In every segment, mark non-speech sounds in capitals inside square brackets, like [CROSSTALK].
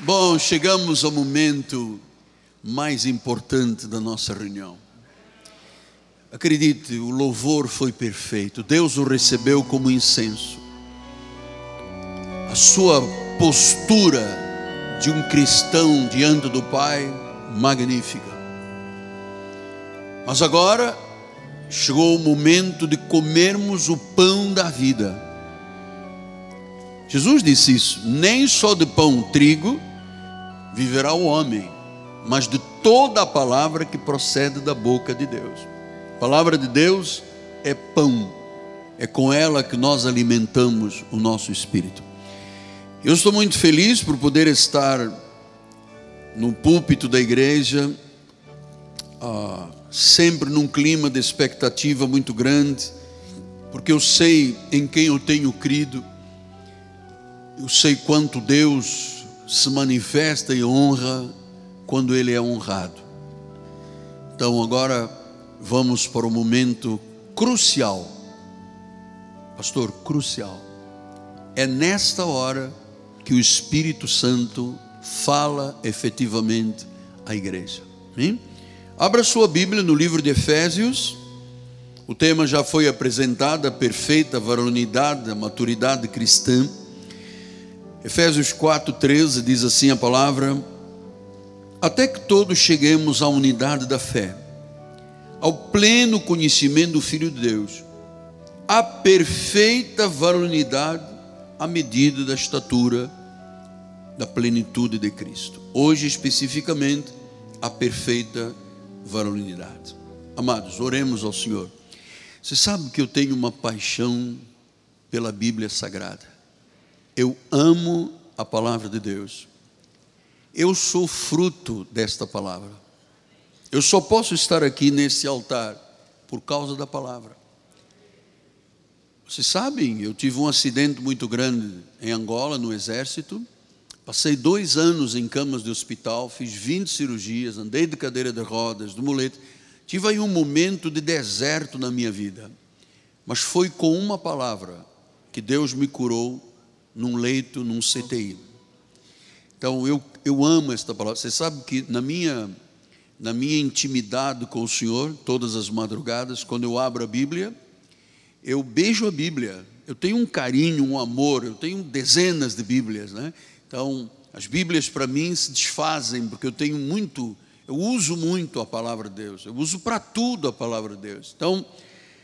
Bom, chegamos ao momento mais importante da nossa reunião. Acredite, o louvor foi perfeito. Deus o recebeu como incenso. A sua postura de um cristão diante do Pai, magnífica. Mas agora chegou o momento de comermos o pão da vida. Jesus disse isso: nem só de pão trigo viverá o homem, mas de toda a palavra que procede da boca de Deus. A palavra de Deus é pão, é com ela que nós alimentamos o nosso espírito. Eu estou muito feliz por poder estar no púlpito da igreja, ah, sempre num clima de expectativa muito grande, porque eu sei em quem eu tenho crido eu sei quanto Deus se manifesta e honra quando Ele é honrado. Então agora vamos para o momento crucial, pastor, crucial. É nesta hora que o Espírito Santo fala efetivamente à igreja. Hein? Abra sua Bíblia no livro de Efésios. O tema já foi apresentado, a perfeita varonidade, a maturidade cristã. Efésios 4,13 diz assim a palavra: Até que todos cheguemos à unidade da fé, ao pleno conhecimento do Filho de Deus, à perfeita varonidade, à medida da estatura da plenitude de Cristo. Hoje, especificamente, a perfeita varonilidade. Amados, oremos ao Senhor. Você sabe que eu tenho uma paixão pela Bíblia Sagrada. Eu amo a palavra de Deus. Eu sou fruto desta palavra. Eu só posso estar aqui nesse altar por causa da palavra. Vocês sabem, eu tive um acidente muito grande em Angola, no exército. Passei dois anos em camas de hospital, fiz 20 cirurgias, andei de cadeira de rodas, de muleta. Tive aí um momento de deserto na minha vida. Mas foi com uma palavra que Deus me curou num leito, num CTI. Então eu, eu amo esta palavra. Você sabe que na minha, na minha intimidade com o Senhor, todas as madrugadas, quando eu abro a Bíblia, eu beijo a Bíblia. Eu tenho um carinho, um amor, eu tenho dezenas de Bíblias, né? Então, as Bíblias para mim se desfazem, porque eu tenho muito, eu uso muito a palavra de Deus, eu uso para tudo a palavra de Deus. Então,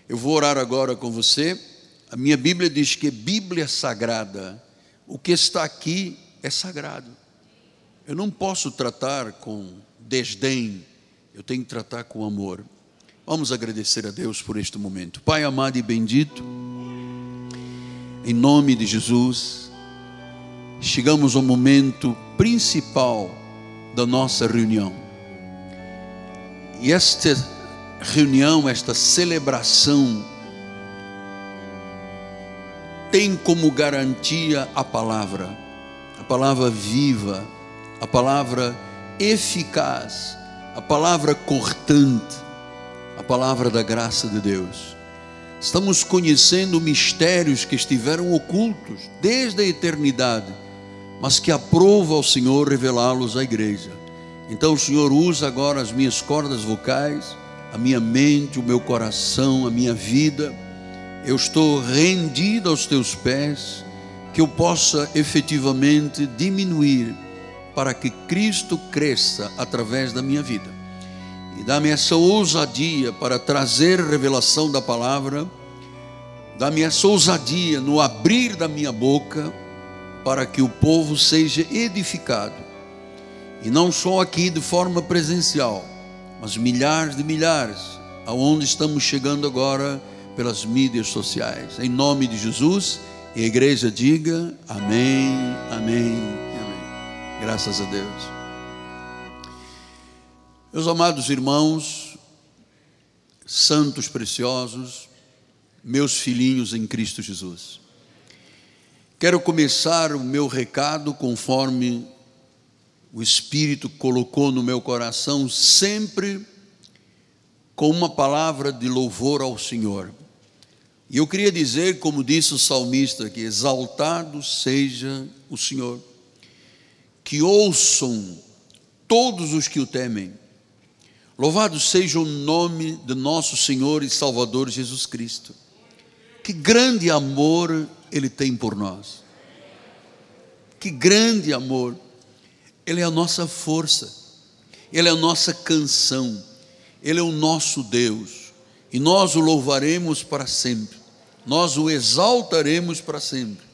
eu vou orar agora com você. A minha Bíblia diz que Bíblia sagrada, o que está aqui é sagrado. Eu não posso tratar com desdém, eu tenho que tratar com amor. Vamos agradecer a Deus por este momento. Pai amado e bendito, em nome de Jesus, chegamos ao momento principal da nossa reunião. E esta reunião, esta celebração, tem como garantia a palavra, a palavra viva, a palavra eficaz, a palavra cortante, a palavra da graça de Deus. Estamos conhecendo mistérios que estiveram ocultos desde a eternidade, mas que aprova ao Senhor revelá-los à igreja. Então o Senhor usa agora as minhas cordas vocais, a minha mente, o meu coração, a minha vida eu estou rendido aos teus pés, que eu possa efetivamente diminuir para que Cristo cresça através da minha vida. E dá-me essa ousadia para trazer revelação da palavra, dá-me essa ousadia no abrir da minha boca, para que o povo seja edificado. E não só aqui de forma presencial, mas milhares de milhares, aonde estamos chegando agora pelas mídias sociais. Em nome de Jesus, e a igreja diga amém, amém, amém. Graças a Deus. Meus amados irmãos, santos preciosos, meus filhinhos em Cristo Jesus. Quero começar o meu recado conforme o Espírito colocou no meu coração, sempre com uma palavra de louvor ao Senhor. E eu queria dizer, como disse o salmista, que exaltado seja o Senhor, que ouçam todos os que o temem. Louvado seja o nome de nosso Senhor e Salvador Jesus Cristo. Que grande amor Ele tem por nós. Que grande amor. Ele é a nossa força. Ele é a nossa canção. Ele é o nosso Deus. E nós o louvaremos para sempre. Nós o exaltaremos para sempre.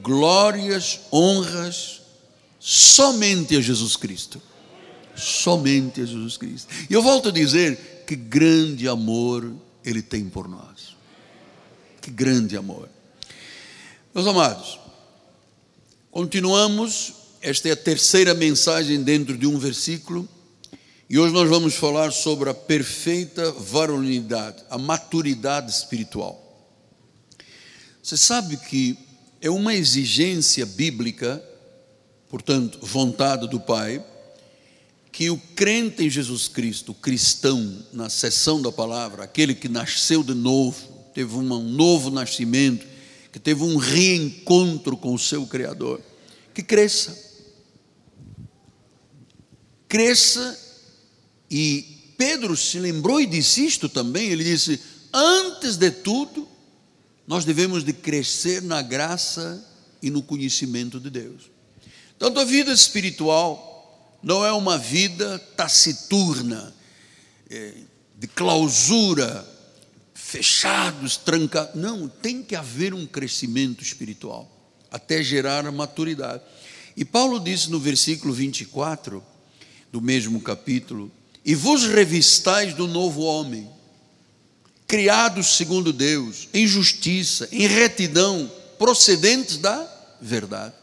Glórias, honras, somente a Jesus Cristo. Somente a Jesus Cristo. E eu volto a dizer que grande amor Ele tem por nós. Que grande amor. Meus amados, continuamos. Esta é a terceira mensagem dentro de um versículo. E hoje nós vamos falar sobre a perfeita varonilidade, a maturidade espiritual. Você sabe que é uma exigência bíblica portanto, vontade do Pai, que o crente em Jesus Cristo, o cristão, na sessão da palavra, aquele que nasceu de novo, teve um novo nascimento, que teve um reencontro com o seu Criador, que cresça. Cresça, e Pedro se lembrou e disse isto também, ele disse: antes de tudo, nós devemos de crescer na graça e no conhecimento de Deus. Então, a vida espiritual não é uma vida taciturna, é, de clausura, fechados, trancados. Não, tem que haver um crescimento espiritual, até gerar a maturidade. E Paulo disse no versículo 24 do mesmo capítulo: E vos revistais do novo homem, criados segundo Deus, em justiça, em retidão, procedentes da verdade.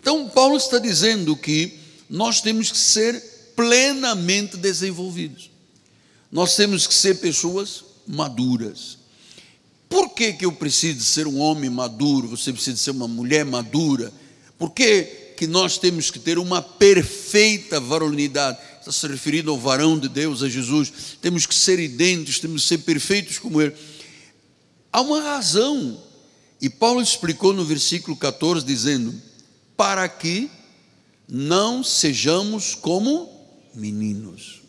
Então, Paulo está dizendo que nós temos que ser plenamente desenvolvidos. Nós temos que ser pessoas maduras. Por que, que eu preciso ser um homem maduro? Você precisa ser uma mulher madura? Por que, que nós temos que ter uma perfeita varonilidade? Está se referindo ao varão de Deus, a Jesus. Temos que ser idênticos, temos que ser perfeitos como Ele. Há uma razão. E Paulo explicou no versículo 14, dizendo: para que não sejamos como meninos.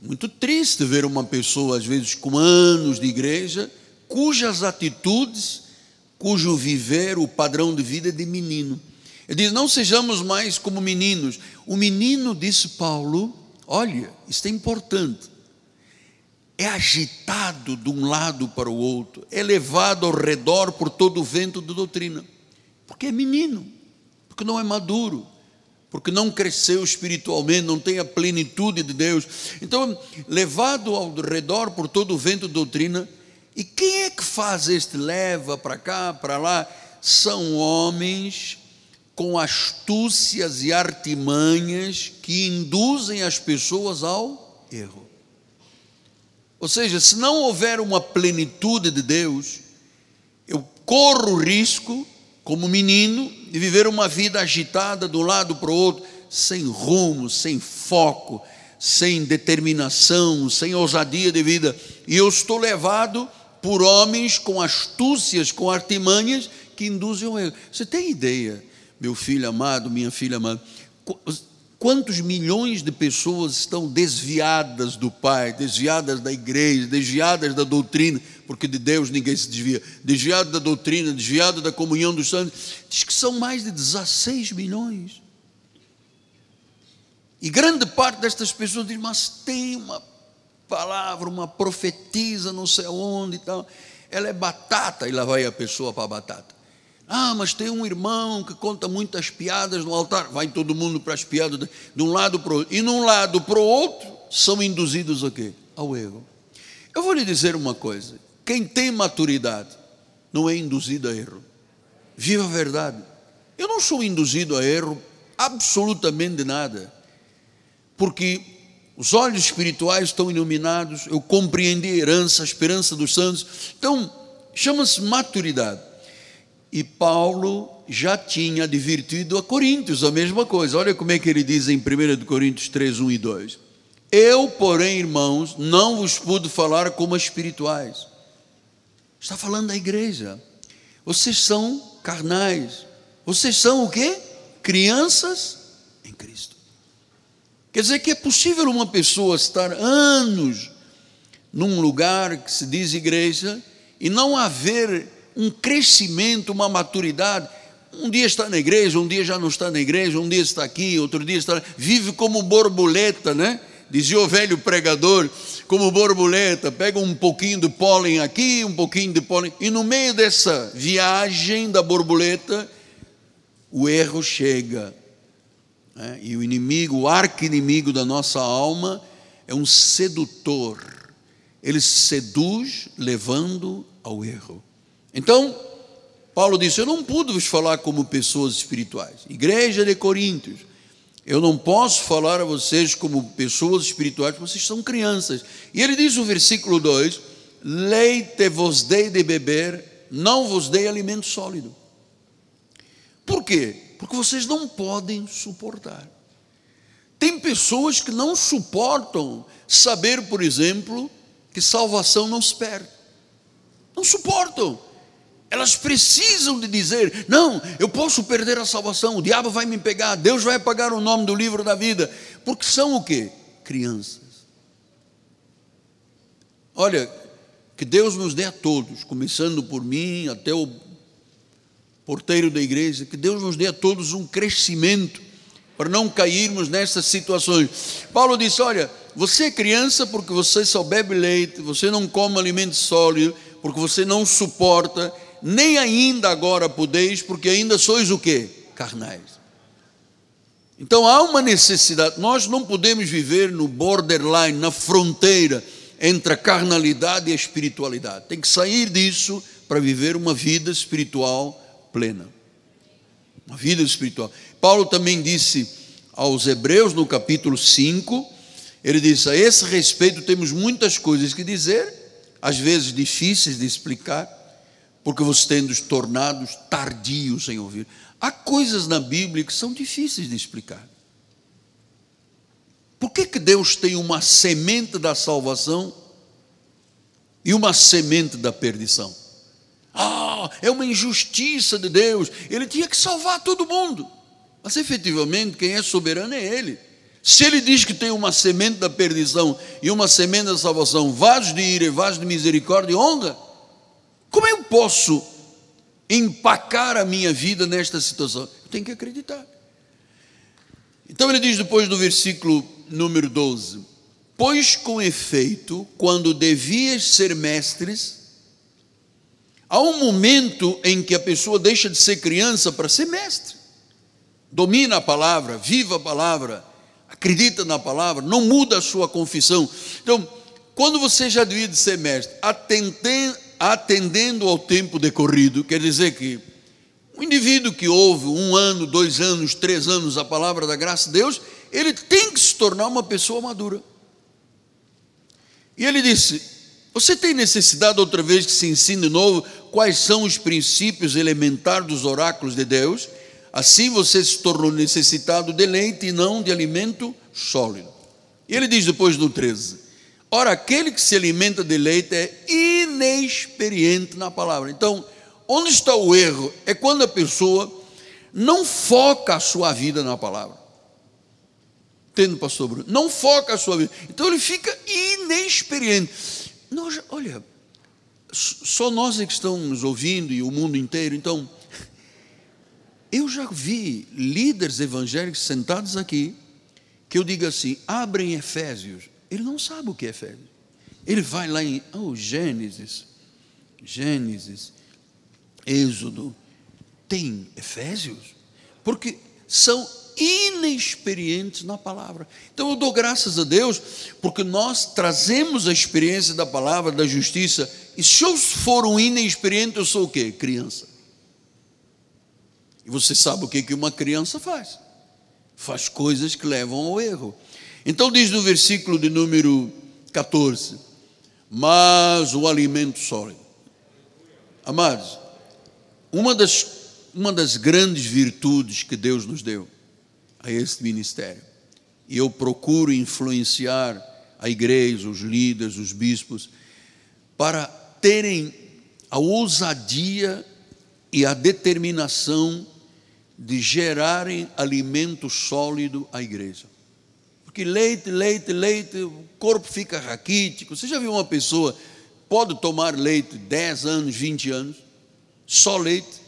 Muito triste ver uma pessoa, às vezes, com anos de igreja, cujas atitudes, cujo viver, o padrão de vida é de menino. Ele diz: não sejamos mais como meninos. O menino, disse Paulo, olha, isso é importante. É agitado de um lado para o outro, é levado ao redor por todo o vento da doutrina, porque é menino porque não é maduro, porque não cresceu espiritualmente, não tem a plenitude de Deus. Então, levado ao redor por todo o vento de doutrina, e quem é que faz este leva para cá, para lá? São homens com astúcias e artimanhas que induzem as pessoas ao erro. Ou seja, se não houver uma plenitude de Deus, eu corro o risco como menino e viver uma vida agitada de um lado para o outro, sem rumo, sem foco, sem determinação, sem ousadia de vida. E eu estou levado por homens com astúcias, com artimanhas que induzem o erro. Você tem ideia, meu filho amado, minha filha amada, quantos milhões de pessoas estão desviadas do Pai, desviadas da igreja, desviadas da doutrina, porque de Deus ninguém se desvia, desviado da doutrina, desviado da comunhão dos santos, diz que são mais de 16 milhões. E grande parte destas pessoas diz, mas tem uma palavra, uma profetisa, não sei onde e tal. Ela é batata, e lá vai a pessoa para a batata. Ah, mas tem um irmão que conta muitas piadas no altar. Vai todo mundo para as piadas de um lado para o outro. E de um lado para o outro são induzidos a quê? Ao erro. Eu vou lhe dizer uma coisa. Quem tem maturidade não é induzido a erro. Viva a verdade. Eu não sou induzido a erro absolutamente nada. Porque os olhos espirituais estão iluminados, eu compreendi a herança, a esperança dos santos. Então, chama-se maturidade. E Paulo já tinha advertido a Coríntios a mesma coisa. Olha como é que ele diz em 1 Coríntios 3, 1 e 2. Eu, porém, irmãos, não vos pude falar como espirituais. Está falando da igreja. Vocês são carnais. Vocês são o quê? crianças em Cristo. Quer dizer que é possível uma pessoa estar anos num lugar que se diz igreja e não haver um crescimento, uma maturidade. Um dia está na igreja, um dia já não está na igreja, um dia está aqui, outro dia está. Vive como borboleta, né? Dizia o velho pregador, como borboleta, pega um pouquinho de pólen aqui, um pouquinho de pólen, e no meio dessa viagem da borboleta, o erro chega. Né? E o inimigo, o arqui-inimigo da nossa alma, é um sedutor. Ele seduz levando ao erro. Então, Paulo disse: Eu não pude vos falar como pessoas espirituais. Igreja de Coríntios, eu não posso falar a vocês como pessoas espirituais, porque vocês são crianças. E ele diz no versículo 2: Leite vos dei de beber, não vos dei alimento sólido. Por quê? Porque vocês não podem suportar. Tem pessoas que não suportam saber, por exemplo, que salvação não se perde. Não suportam. Elas precisam de dizer: não, eu posso perder a salvação, o diabo vai me pegar, Deus vai apagar o nome do livro da vida, porque são o que? Crianças. Olha, que Deus nos dê a todos, começando por mim até o porteiro da igreja, que Deus nos dê a todos um crescimento para não cairmos nessas situações. Paulo disse: Olha, você é criança porque você só bebe leite, você não come alimento sólido, porque você não suporta nem ainda agora podeis, porque ainda sois o que? Carnais. Então há uma necessidade, nós não podemos viver no borderline, na fronteira entre a carnalidade e a espiritualidade. Tem que sair disso para viver uma vida espiritual plena. Uma vida espiritual. Paulo também disse aos Hebreus no capítulo 5, ele disse: A esse respeito temos muitas coisas que dizer, às vezes difíceis de explicar porque vocês têm nos tornado tardios em ouvir. Há coisas na Bíblia que são difíceis de explicar. Por que, que Deus tem uma semente da salvação e uma semente da perdição? Ah, é uma injustiça de Deus. Ele tinha que salvar todo mundo. Mas efetivamente, quem é soberano é Ele. Se Ele diz que tem uma semente da perdição e uma semente da salvação, vasos de ira e vasos de misericórdia e honra, como eu posso empacar a minha vida nesta situação? Eu tenho que acreditar. Então ele diz depois do versículo número 12: Pois com efeito, quando devias ser mestres, há um momento em que a pessoa deixa de ser criança para ser mestre. Domina a palavra, viva a palavra, acredita na palavra, não muda a sua confissão. Então, quando você já devia de ser mestre, atendendo, atendendo ao tempo decorrido, quer dizer que o indivíduo que ouve um ano, dois anos, três anos a palavra da graça de Deus, ele tem que se tornar uma pessoa madura. E ele disse: Você tem necessidade outra vez que se ensine de novo quais são os princípios elementares dos oráculos de Deus? Assim você se tornou necessitado de leite e não de alimento sólido. E ele diz depois no 13: Ora, aquele que se alimenta de leite é inexperiente na palavra. Então, onde está o erro? É quando a pessoa não foca a sua vida na palavra. Entende, pastor Bruno? Não foca a sua vida. Então ele fica inexperiente. Nós, olha, só nós é que estamos ouvindo e o mundo inteiro. Então, [LAUGHS] eu já vi líderes evangélicos sentados aqui que eu digo assim: abrem Efésios ele não sabe o que é Efésios. Ele vai lá em oh, Gênesis, Gênesis, Êxodo, tem Efésios, porque são inexperientes na palavra. Então eu dou graças a Deus, porque nós trazemos a experiência da palavra, da justiça, e se eu for um inexperiente, eu sou o quê? Criança. E você sabe o que uma criança faz? Faz coisas que levam ao erro. Então diz no versículo de número 14: Mas o alimento sólido. Amados, uma das, uma das grandes virtudes que Deus nos deu a este ministério, e eu procuro influenciar a igreja, os líderes, os bispos, para terem a ousadia e a determinação de gerarem alimento sólido à igreja. Porque leite, leite, leite, o corpo fica raquítico. Você já viu uma pessoa pode tomar leite 10 anos, 20 anos, só leite?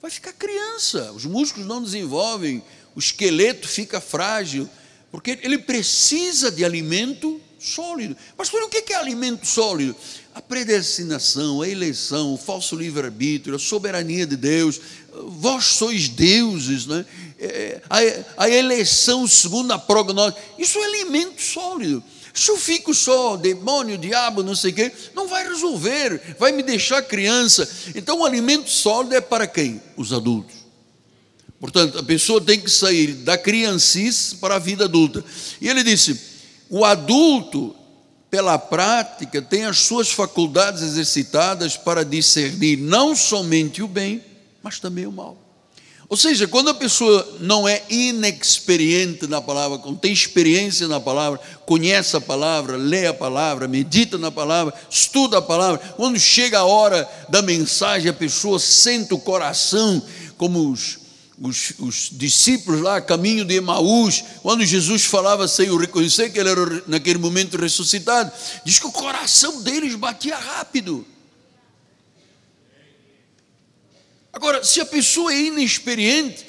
Vai ficar criança, os músculos não desenvolvem, o esqueleto fica frágil, porque ele precisa de alimento sólido. Mas o que é alimento sólido? A predestinação, a eleição, o falso livre-arbítrio, a soberania de Deus. Vós sois deuses, né? É, a, a eleição segundo a prognóstico. Isso é alimento sólido. Se eu fico só, demônio, diabo, não sei o quê, não vai resolver, vai me deixar criança. Então o alimento sólido é para quem? Os adultos. Portanto, a pessoa tem que sair da criancice para a vida adulta. E ele disse: o adulto, pela prática, tem as suas faculdades exercitadas para discernir não somente o bem, mas também o mal. Ou seja, quando a pessoa não é inexperiente na palavra, não tem experiência na palavra, conhece a palavra, lê a palavra, medita na palavra, estuda a palavra, quando chega a hora da mensagem, a pessoa sente o coração como os os, os, discípulos lá, caminho de Emaús, quando Jesus falava sem o reconhecer que ele era naquele momento ressuscitado, diz que o coração deles batia rápido. Agora, se a pessoa é inexperiente,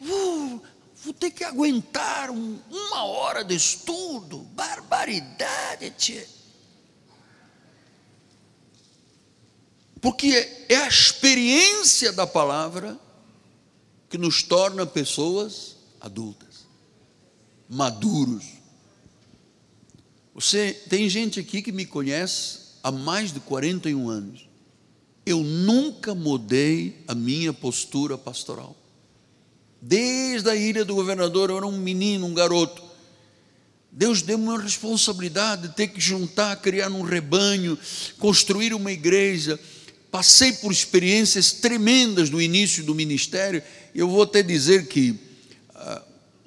vou, vou ter que aguentar um, uma hora de estudo, barbaridade, tia. Porque é a experiência da palavra que nos torna pessoas adultas, maduros. Você tem gente aqui que me conhece há mais de 41 anos. Eu nunca mudei a minha postura pastoral. Desde a ilha do governador, eu era um menino, um garoto. Deus deu-me uma responsabilidade de ter que juntar, criar um rebanho, construir uma igreja. Passei por experiências tremendas no início do ministério eu vou até dizer que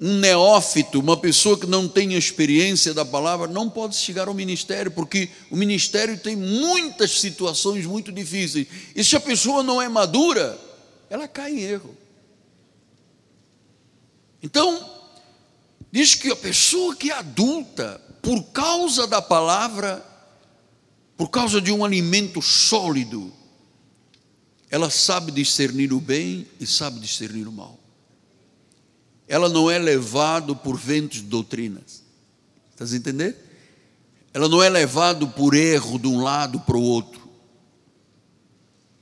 um neófito, uma pessoa que não tem experiência da palavra, não pode chegar ao ministério, porque o ministério tem muitas situações muito difíceis. E se a pessoa não é madura, ela cai em erro. Então, diz que a pessoa que é adulta, por causa da palavra, por causa de um alimento sólido, ela sabe discernir o bem e sabe discernir o mal. Ela não é levada por ventos de doutrinas. Estás a entender? Ela não é levada por erro de um lado para o outro.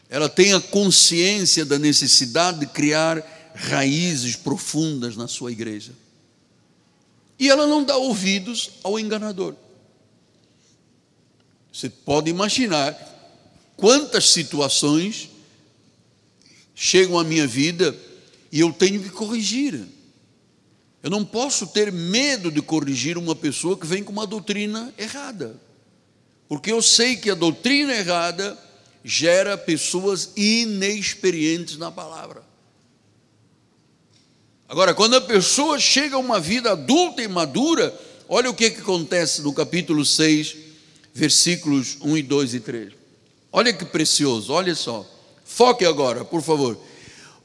Ela tem a consciência da necessidade de criar raízes profundas na sua igreja. E ela não dá ouvidos ao enganador. Você pode imaginar quantas situações chegam à minha vida e eu tenho que corrigir. Eu não posso ter medo de corrigir uma pessoa que vem com uma doutrina errada, porque eu sei que a doutrina errada gera pessoas inexperientes na palavra. Agora, quando a pessoa chega a uma vida adulta e madura, olha o que, que acontece no capítulo 6, versículos 1 e 2 e 3. Olha que precioso, olha só. Foque agora, por favor.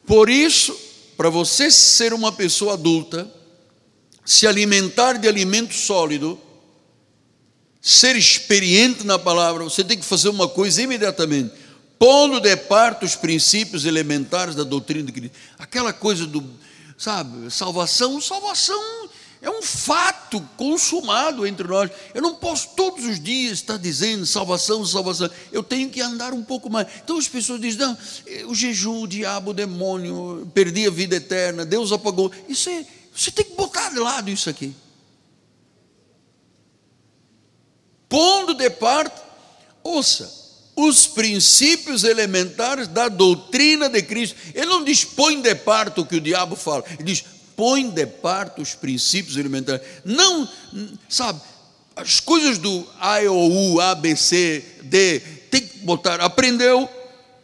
Por isso, para você ser uma pessoa adulta, se alimentar de alimento sólido, ser experiente na palavra, você tem que fazer uma coisa imediatamente, pondo de parte os princípios elementares da doutrina de Cristo. Aquela coisa do, sabe, salvação, salvação é um fato consumado entre nós. Eu não posso todos os dias estar dizendo salvação, salvação. Eu tenho que andar um pouco mais. Então as pessoas dizem: não, o jejum, o diabo, o demônio, perdi a vida eterna, Deus apagou. Isso é, você tem que botar de lado isso aqui. Pondo de parte, ouça, os princípios elementares da doutrina de Cristo. Ele não diz põe de parte o que o diabo fala, ele diz põe de parte os princípios elementares. Não, sabe, as coisas do A, O, U, A, B, C, D, tem que botar, aprendeu,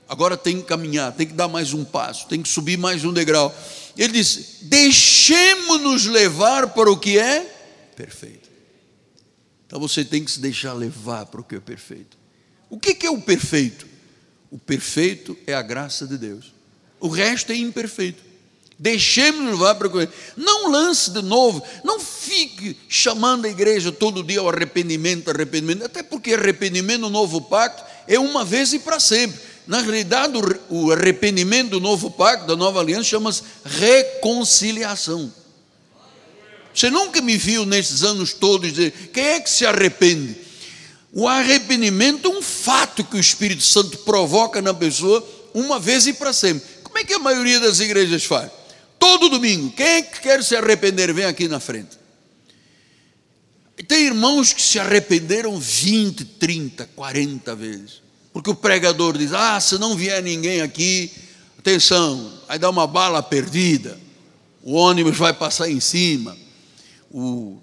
agora tem que caminhar, tem que dar mais um passo, tem que subir mais um degrau. Ele diz: deixemos-nos levar para o que é perfeito. Então você tem que se deixar levar para o que é perfeito. O que é o perfeito? O perfeito é a graça de Deus. O resto é imperfeito. Deixemos levar para coisa. Não lance de novo. Não fique chamando a igreja todo dia ao arrependimento, arrependimento. Até porque arrependimento no novo pacto é uma vez e para sempre. Na realidade, o arrependimento do novo pacto, da nova aliança, chama-se reconciliação. Você nunca me viu nesses anos todos dizer quem é que se arrepende? O arrependimento é um fato que o Espírito Santo provoca na pessoa uma vez e para sempre. Como é que a maioria das igrejas faz? Todo domingo, quem é que quer se arrepender, vem aqui na frente. Tem irmãos que se arrependeram 20, 30, 40 vezes. Porque o pregador diz: Ah, se não vier ninguém aqui, atenção, vai dar uma bala perdida, o ônibus vai passar em cima, o,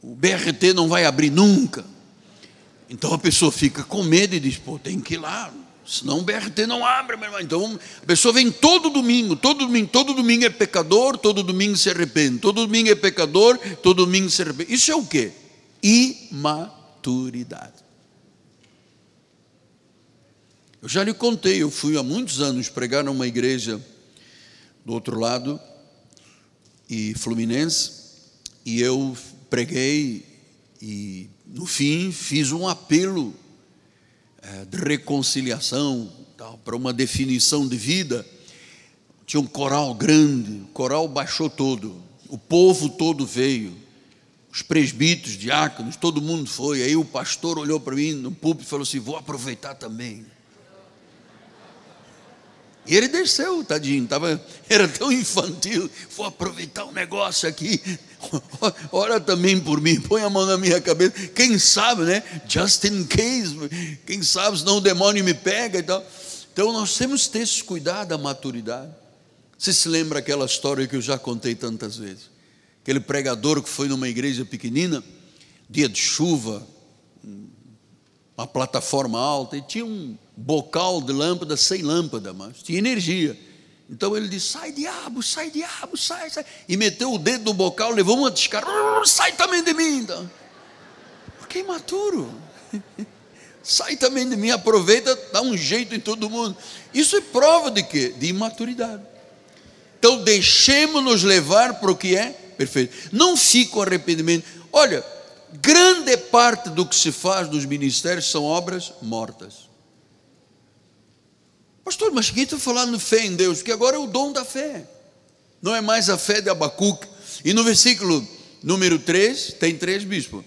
o BRT não vai abrir nunca. Então a pessoa fica com medo e diz: Pô, tem que ir lá, senão o BRT não abre, meu irmão. Então a pessoa vem todo domingo, todo domingo, todo domingo é pecador, todo domingo se arrepende, todo domingo é pecador, todo domingo se arrepende. Isso é o quê? Imaturidade. Eu já lhe contei, eu fui há muitos anos pregar numa igreja do outro lado, e Fluminense, e eu preguei e no fim fiz um apelo é, de reconciliação para uma definição de vida. Tinha um coral grande, o coral baixou todo, o povo todo veio, os presbíteros, diáconos, todo mundo foi. Aí o pastor olhou para mim no púlpito e falou assim: Vou aproveitar também. E ele desceu, tadinho, tava, [LAUGHS] era tão infantil. Vou aproveitar um negócio aqui. [LAUGHS] Ora também por mim, põe a mão na minha cabeça. Quem sabe, né? Just in case. Quem sabe, senão o demônio me pega e tal. Então nós temos que ter esse cuidado da maturidade. Você se lembra aquela história que eu já contei tantas vezes? Aquele pregador que foi numa igreja pequenina, dia de chuva, uma plataforma alta, e tinha um bocal de lâmpada sem lâmpada, mas tinha energia. Então ele disse: sai diabo, sai diabo, sai, sai. E meteu o dedo no bocal, levou uma descarga, sai também de mim. Então. Porque é imaturo. [LAUGHS] sai também de mim, aproveita, dá um jeito em todo mundo. Isso é prova de quê? De imaturidade. Então deixemos-nos levar para o que é perfeito. Não fica o arrependimento. Olha, grande parte do que se faz nos ministérios são obras mortas. Pastor, mas quem está falando fé em Deus? Que agora é o dom da fé. Não é mais a fé de Abacuque. E no versículo número 3, tem três bispos.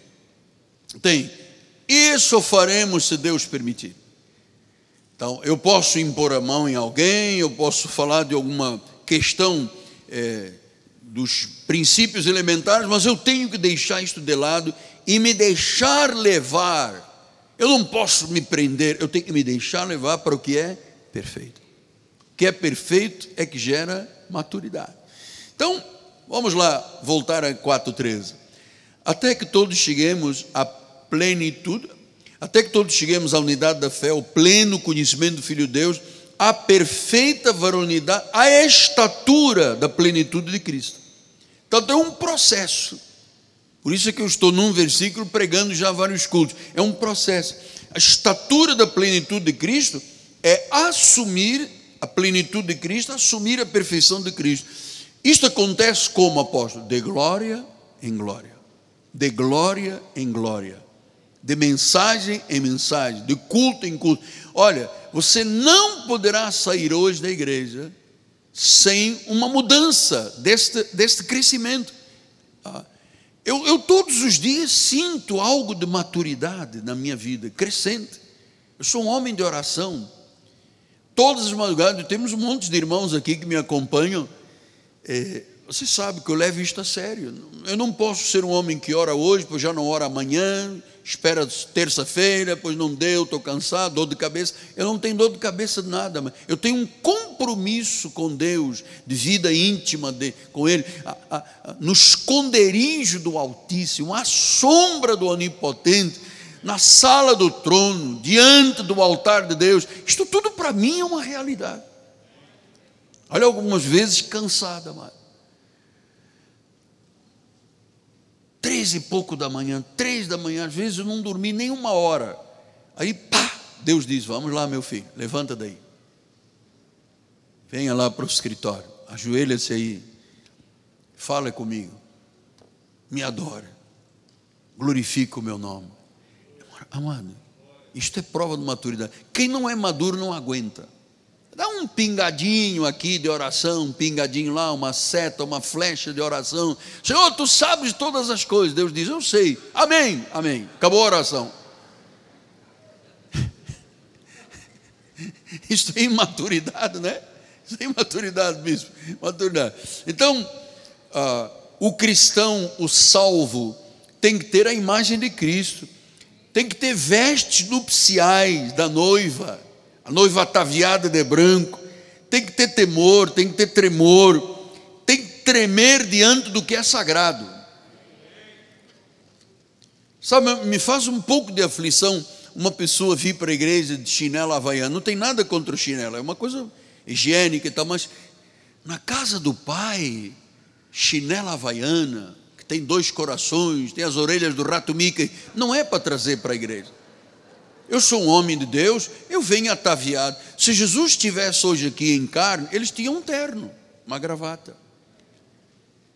Tem, isso faremos se Deus permitir. Então, eu posso impor a mão em alguém, eu posso falar de alguma questão é, dos princípios elementares, mas eu tenho que deixar isto de lado e me deixar levar. Eu não posso me prender, eu tenho que me deixar levar para o que é perfeito. O que é perfeito é que gera maturidade. Então, vamos lá, voltar a 4,13. Até que todos cheguemos à plenitude, até que todos cheguemos à unidade da fé, ao pleno conhecimento do Filho de Deus, à perfeita varonidade, à estatura da plenitude de Cristo. Então tem um processo. Por isso é que eu estou num versículo pregando já vários cultos. É um processo. A estatura da plenitude de Cristo é assumir a plenitude de Cristo, assumir a perfeição de Cristo. Isto acontece como, apóstolo? De glória em glória, de glória em glória, de mensagem em mensagem, de culto em culto. Olha, você não poderá sair hoje da igreja sem uma mudança deste, deste crescimento. Ah, eu, eu todos os dias sinto algo de maturidade na minha vida, crescente. Eu sou um homem de oração, Todas as madrugadas, temos um monte de irmãos aqui que me acompanham. É, você sabe que eu levo isto a sério. Eu não posso ser um homem que ora hoje, pois já não ora amanhã, espera terça-feira, pois não deu, estou cansado, dor de cabeça. Eu não tenho dor de cabeça de nada, mas eu tenho um compromisso com Deus, de vida íntima de, com Ele, a, a, a, no esconderijo do Altíssimo, à sombra do Onipotente na sala do trono, diante do altar de Deus. Isto tudo para mim é uma realidade. Olha, algumas vezes cansada, amado. Três e pouco da manhã, três da manhã, às vezes eu não dormi nem uma hora. Aí, pá, Deus diz: Vamos lá, meu filho, levanta daí. Venha lá para o escritório. ajoelha-se aí, fala comigo, me adora, glorifica o meu nome. Amado, isto é prova de maturidade. Quem não é maduro não aguenta. Dá um pingadinho aqui de oração, um pingadinho lá, uma seta, uma flecha de oração. Senhor, tu sabes todas as coisas. Deus diz, eu sei. Amém, amém. Acabou a oração. [LAUGHS] Isso é imaturidade, né? Isso é imaturidade, bispo. Maturidade. Então, uh, o cristão, o salvo, tem que ter a imagem de Cristo, tem que ter vestes nupciais da noiva, a noiva ataviada de branco, tem que ter temor, tem que ter tremor, tem que tremer diante do que é sagrado. Sabe, me faz um pouco de aflição uma pessoa vir para a igreja de chinelo havaiano. Não tem nada contra o chinelo, é uma coisa higiênica e tal, mas na casa do pai, chinela havaiana, que tem dois corações, tem as orelhas do rato Mickey, não é para trazer para a igreja. Eu sou um homem de Deus, eu venho ataviado. Se Jesus estivesse hoje aqui em carne, eles tinham um terno, uma gravata.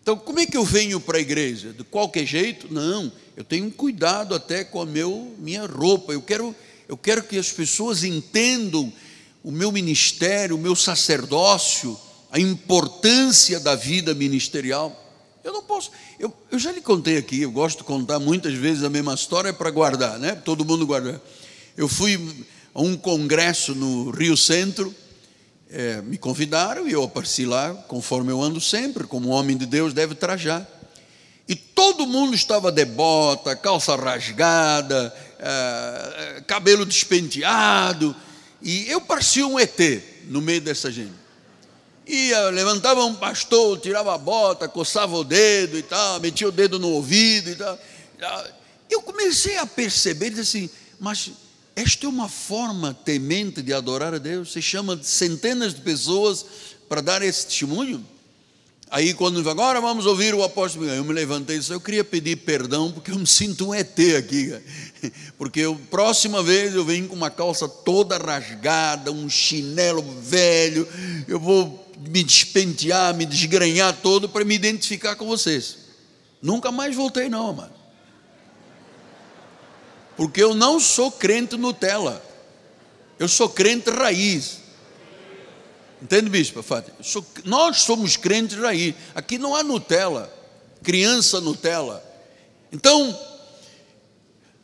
Então, como é que eu venho para a igreja? De qualquer jeito? Não, eu tenho um cuidado até com a meu, minha roupa. Eu quero, eu quero que as pessoas entendam o meu ministério, o meu sacerdócio, a importância da vida ministerial. Eu não posso, eu, eu já lhe contei aqui, eu gosto de contar muitas vezes a mesma história para guardar, né? Todo mundo guarda. Eu fui a um congresso no Rio Centro, é, me convidaram e eu apareci lá, conforme eu ando sempre, como homem de Deus deve trajar. E todo mundo estava de bota, calça rasgada, é, cabelo despenteado, e eu parecia um ET no meio dessa gente. Ia, levantava um pastor, tirava a bota, coçava o dedo e tal, metia o dedo no ouvido e tal. Eu comecei a perceber, assim, mas esta é uma forma temente de adorar a Deus. Você chama centenas de pessoas para dar esse testemunho. Aí, quando agora vamos ouvir o apóstolo, eu me levantei e disse: Eu queria pedir perdão, porque eu me sinto um ET aqui. [LAUGHS] Porque a próxima vez eu venho com uma calça toda rasgada, um chinelo velho, eu vou me despentear, me desgrenhar todo para me identificar com vocês. Nunca mais voltei, não, amado porque eu não sou crente Nutella, eu sou crente raiz. Entende, bispo? Sou, nós somos crentes raiz. Aqui não há Nutella, criança Nutella. Então,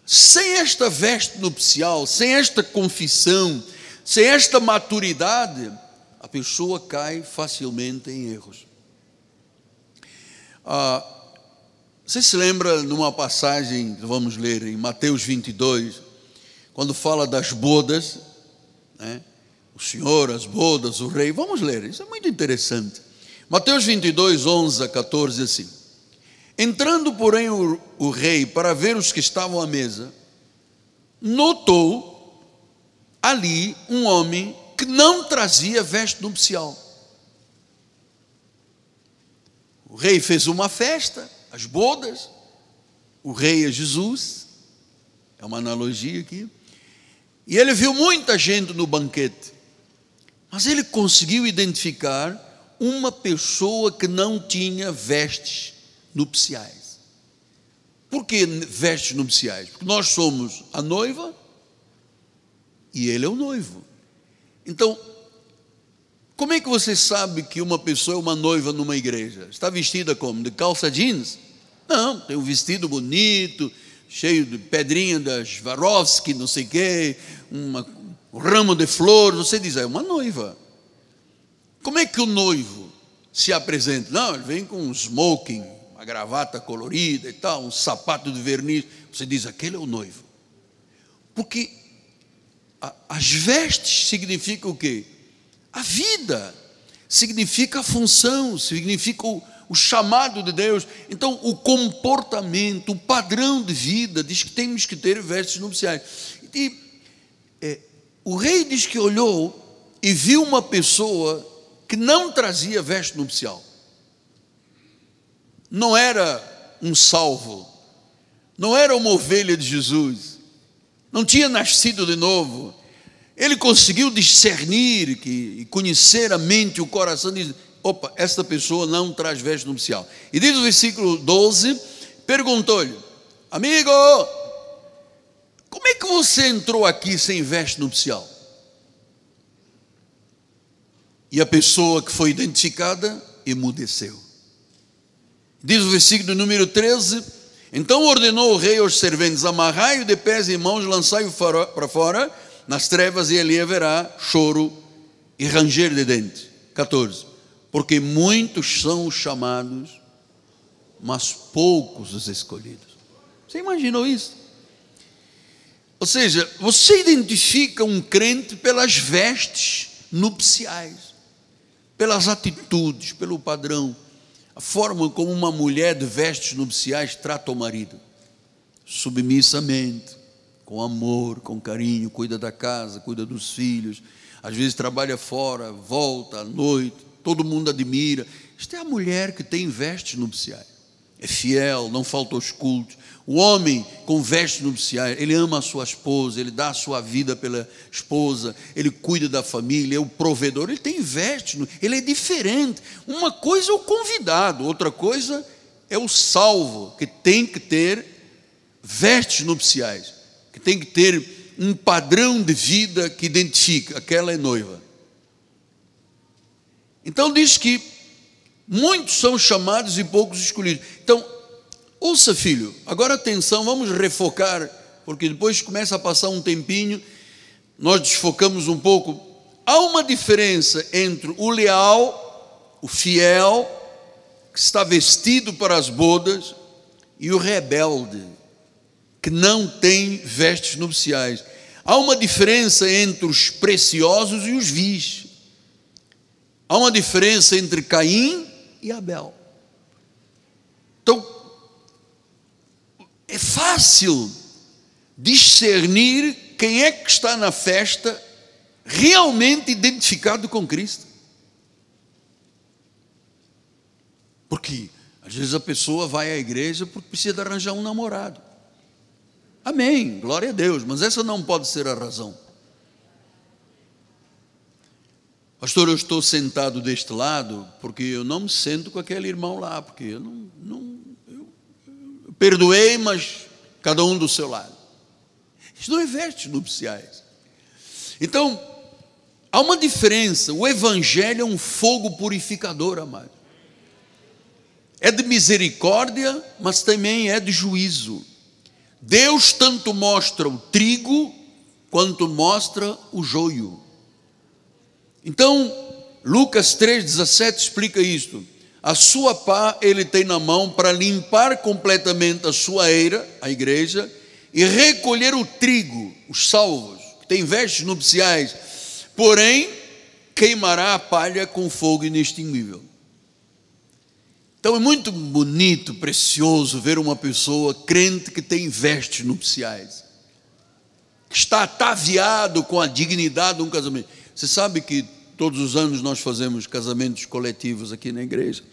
sem esta veste nupcial, sem esta confissão, sem esta maturidade, a pessoa cai facilmente em erros. Ah, você se lembra numa passagem, vamos ler em Mateus 22, quando fala das bodas, né? o Senhor, as bodas, o rei, vamos ler, isso é muito interessante. Mateus 22, 11 a 14, assim: Entrando, porém, o, o rei para ver os que estavam à mesa, notou ali um homem que não trazia veste nupcial. O rei fez uma festa, as bodas, o rei é Jesus, é uma analogia aqui, e ele viu muita gente no banquete, mas ele conseguiu identificar uma pessoa que não tinha vestes nupciais. Por que vestes nupciais? Porque nós somos a noiva e ele é o noivo. Então, como é que você sabe que uma pessoa é uma noiva numa igreja? Está vestida como? De calça jeans? Não, tem um vestido bonito, cheio de pedrinha das Swarovski, não sei o quê, uma, um ramo de flores. Você diz, é uma noiva. Como é que o noivo se apresenta? Não, ele vem com um smoking, uma gravata colorida e tal, um sapato de verniz. Você diz, aquele é o noivo. Porque a, as vestes significam o quê? A vida. Significa a função, significa o, o chamado de Deus. Então, o comportamento, o padrão de vida diz que temos que ter vestes nupciais. E é, o rei diz que olhou e viu uma pessoa que não trazia veste nupcial. Não era um salvo, não era uma ovelha de Jesus, não tinha nascido de novo. Ele conseguiu discernir que, e conhecer a mente e o coração de opa, esta pessoa não traz veste nupcial. E diz o versículo 12: perguntou-lhe, amigo, como é que você entrou aqui sem veste nupcial? E a pessoa que foi identificada emudeceu. Diz o versículo número 13: Então ordenou o rei aos serventes: amarrai-o de pés e mãos, lançai-o para fora nas trevas, e ali haverá choro e ranger de dentes. 14. Porque muitos são os chamados, mas poucos os escolhidos. Você imaginou isso? Ou seja, você identifica um crente pelas vestes nupciais, pelas atitudes, pelo padrão, a forma como uma mulher de vestes nupciais trata o marido, submissamente, com amor, com carinho, cuida da casa, cuida dos filhos, às vezes trabalha fora, volta à noite, todo mundo admira. Isto é a mulher que tem vestes nupciais. É fiel, não falta aos cultos, o homem com vestes nupciais, ele ama a sua esposa, ele dá a sua vida pela esposa, ele cuida da família, é o provedor, ele tem vestes, ele é diferente. Uma coisa é o convidado, outra coisa é o salvo, que tem que ter vestes nupciais, que tem que ter um padrão de vida que identifica, aquela é noiva. Então diz que muitos são chamados e poucos escolhidos. Então, Ouça, filho, agora atenção, vamos refocar, porque depois começa a passar um tempinho, nós desfocamos um pouco. Há uma diferença entre o leal, o fiel, que está vestido para as bodas, e o rebelde, que não tem vestes nupciais. Há uma diferença entre os preciosos e os vis. Há uma diferença entre Caim e Abel. Então, é fácil discernir quem é que está na festa realmente identificado com Cristo. Porque às vezes a pessoa vai à igreja porque precisa arranjar um namorado. Amém, glória a Deus, mas essa não pode ser a razão. Pastor, eu estou sentado deste lado porque eu não me sento com aquele irmão lá, porque eu não, não perdoei, mas cada um do seu lado. Isso não é vestes nupciais. Então, há uma diferença. O Evangelho é um fogo purificador, amado. É de misericórdia, mas também é de juízo. Deus tanto mostra o trigo, quanto mostra o joio. Então, Lucas 3,17 explica isto a sua pá ele tem na mão para limpar completamente a sua eira, a igreja, e recolher o trigo, os salvos, que tem vestes nupciais, porém queimará a palha com fogo inextinguível. Então é muito bonito, precioso ver uma pessoa crente que tem vestes nupciais, que está ataviado com a dignidade de um casamento. Você sabe que todos os anos nós fazemos casamentos coletivos aqui na igreja.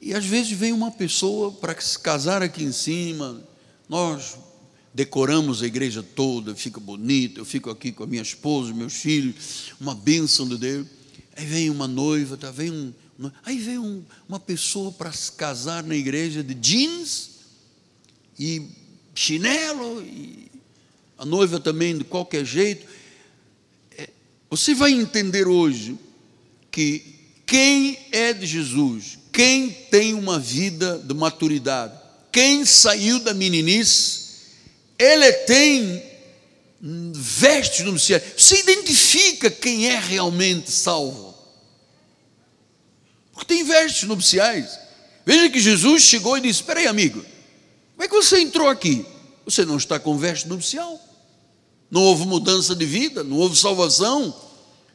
E às vezes vem uma pessoa para se casar aqui em cima, nós decoramos a igreja toda, fica bonito, eu fico aqui com a minha esposa, meus filhos, uma bênção de Deus. Aí vem uma noiva, tá, vem um, aí vem um, uma pessoa para se casar na igreja de jeans e chinelo, e a noiva também de qualquer jeito. Você vai entender hoje que quem é de Jesus, quem tem uma vida de maturidade, quem saiu da meninice, ele tem vestes no céu. Você identifica quem é realmente salvo. Porque tem vestes nupciais. Veja que Jesus chegou e disse: Espera aí, amigo, como é que você entrou aqui? Você não está com veste nupcial. Não houve mudança de vida, não houve salvação,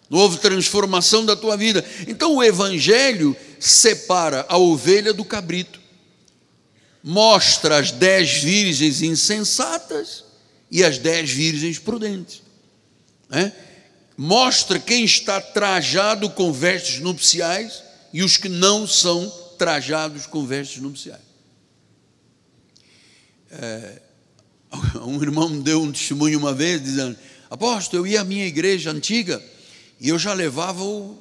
não houve transformação da tua vida. Então o Evangelho separa a ovelha do cabrito, mostra as dez virgens insensatas e as dez virgens prudentes. Né? Mostra quem está trajado com vestes nupciais e os que não são trajados com vestes nupciais. É, [LAUGHS] um irmão deu um testemunho uma vez dizendo: Apóstolo, eu ia à minha igreja antiga e eu já levava o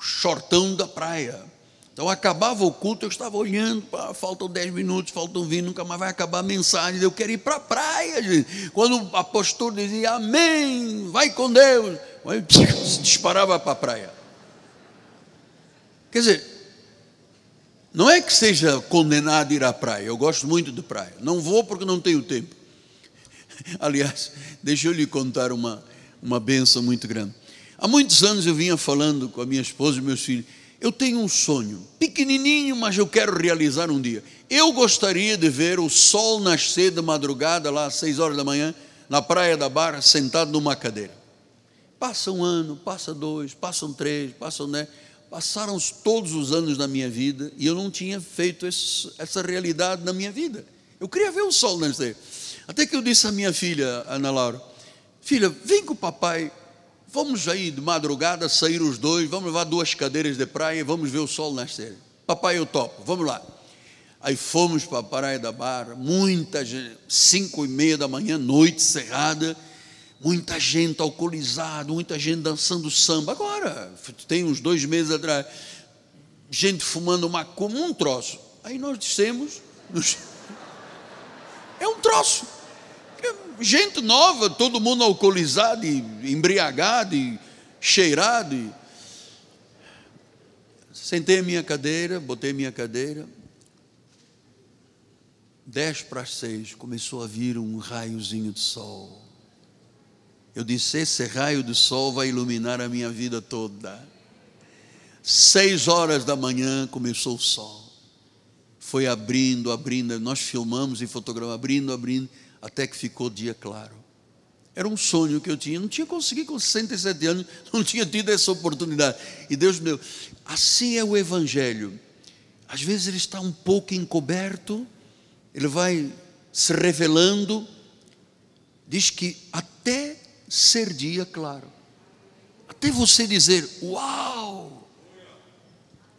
shortão da praia. Então acabava o culto, eu estava olhando, pá, faltam 10 minutos, faltam 20, nunca mais vai acabar a mensagem. Eu quero ir para a praia, gente. Quando o apóstolo dizia amém, vai com Deus, aí [LAUGHS] disparava para a praia. Quer dizer, não é que seja condenado a ir à praia, eu gosto muito de praia. Não vou porque não tenho tempo. [LAUGHS] Aliás, deixa eu lhe contar uma, uma benção muito grande. Há muitos anos eu vinha falando com a minha esposa e meus filhos. Eu tenho um sonho, pequenininho, mas eu quero realizar um dia. Eu gostaria de ver o sol nascer de madrugada, lá às seis horas da manhã, na praia da Barra, sentado numa cadeira. Passa um ano, passa dois, passam três, passam dez. Passaram todos os anos da minha vida e eu não tinha feito esse, essa realidade na minha vida. Eu queria ver o sol nascer. Até que eu disse à minha filha, Ana Laura: Filha, vem com o papai, vamos aí de madrugada sair os dois, vamos levar duas cadeiras de praia e vamos ver o sol nascer. Papai, eu topo, vamos lá. Aí fomos para a Praia da Barra, muita gente, cinco e meia da manhã, noite cerrada muita gente alcoolizada, muita gente dançando samba. Agora, tem uns dois meses atrás, gente fumando uma como um troço. Aí nós dissemos, [LAUGHS] é um troço. Gente nova, todo mundo alcoolizado e embriagado e cheirado. E... Sentei a minha cadeira, botei minha cadeira. Dez para seis, começou a vir um raiozinho de sol. Eu disse: esse raio do sol vai iluminar a minha vida toda. Seis horas da manhã começou o sol. Foi abrindo, abrindo. Nós filmamos e fotografamos, abrindo, abrindo, até que ficou dia claro. Era um sonho que eu tinha. Não tinha conseguido com 67 anos, [LAUGHS] não tinha tido essa oportunidade. E Deus me deu. Assim é o Evangelho. Às vezes ele está um pouco encoberto, ele vai se revelando. Diz que até ser dia claro. Até você dizer, uau!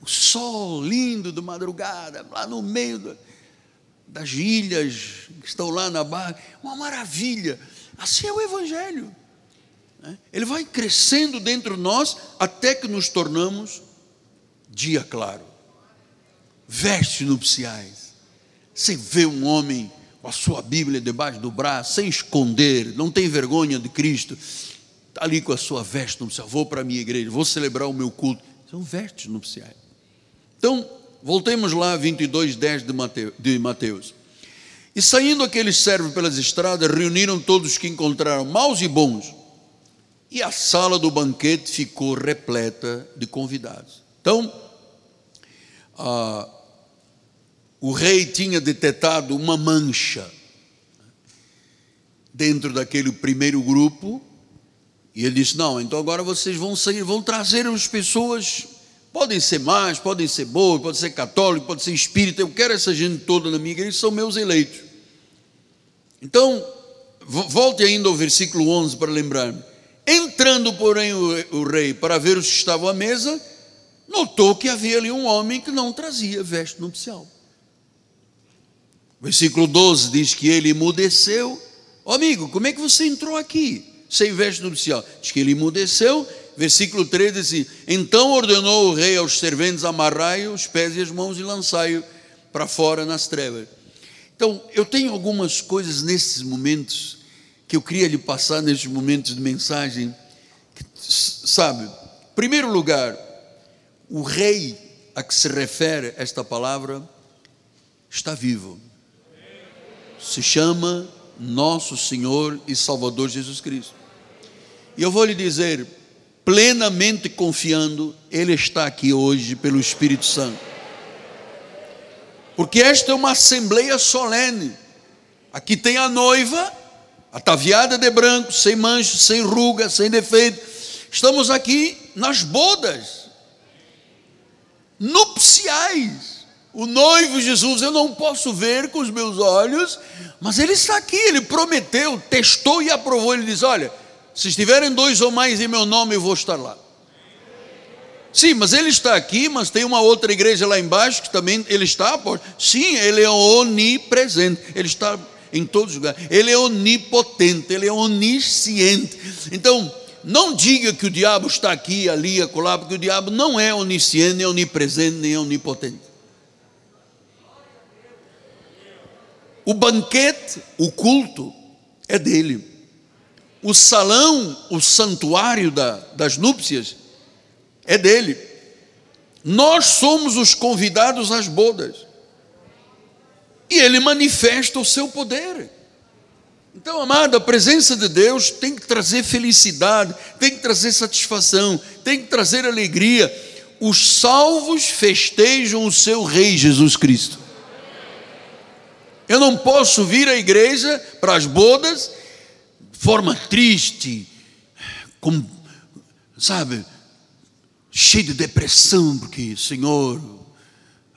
O sol lindo de madrugada, lá no meio da, das ilhas que estão lá na barra, uma maravilha. Assim é o Evangelho. Né? Ele vai crescendo dentro de nós até que nos tornamos dia claro. Vestes nupciais. Você vê um homem com a sua Bíblia debaixo do braço, sem esconder, não tem vergonha de Cristo, está ali com a sua veste nupcial, vou para a minha igreja, vou celebrar o meu culto. São vestes nupciais. Então, voltemos lá, 22, 10 de Mateus. E saindo aqueles servos pelas estradas, reuniram todos que encontraram, maus e bons, e a sala do banquete ficou repleta de convidados. Então, a o rei tinha detectado uma mancha dentro daquele primeiro grupo, e ele disse: Não, então agora vocês vão sair, vão trazer as pessoas, podem ser más, podem ser boas, podem ser católicos, podem ser espírita, eu quero essa gente toda na minha igreja, são meus eleitos. Então, volte ainda ao versículo 11 para lembrar-me. Entrando, porém, o, o rei para ver os que estavam à mesa, notou que havia ali um homem que não trazia veste nupcial. Versículo 12 diz que ele emudeceu. Oh, amigo, como é que você entrou aqui sem veste nupcial? Diz que ele emudeceu. Versículo 13 diz assim: Então ordenou o rei aos serventes amarrai os pés e as mãos e lançai-o para fora nas trevas. Então, eu tenho algumas coisas nesses momentos que eu queria lhe passar nesses momentos de mensagem. Que, sabe, primeiro lugar, o rei a que se refere esta palavra está vivo se chama Nosso Senhor e Salvador Jesus Cristo. E eu vou lhe dizer, plenamente confiando, Ele está aqui hoje pelo Espírito Santo. Porque esta é uma assembleia solene. Aqui tem a noiva, ataviada de branco, sem mancho, sem ruga, sem defeito. Estamos aqui nas bodas nupciais o noivo Jesus eu não posso ver com os meus olhos, mas ele está aqui, ele prometeu, testou e aprovou. Ele diz: Olha, se estiverem dois ou mais em meu nome, eu vou estar lá. Sim, mas ele está aqui, mas tem uma outra igreja lá embaixo que também ele está. Sim, ele é onipresente, ele está em todos os lugares. Ele é onipotente, ele é onisciente. Então, não diga que o diabo está aqui, ali, acolá, porque o diabo não é onisciente, nem onipresente, nem onipotente. O banquete, o culto, é dele. O salão, o santuário da, das núpcias, é dele. Nós somos os convidados às bodas. E ele manifesta o seu poder. Então, amado, a presença de Deus tem que trazer felicidade, tem que trazer satisfação, tem que trazer alegria. Os salvos festejam o seu Rei Jesus Cristo. Eu não posso vir à igreja para as bodas de forma triste, com, sabe, cheio de depressão, porque, Senhor,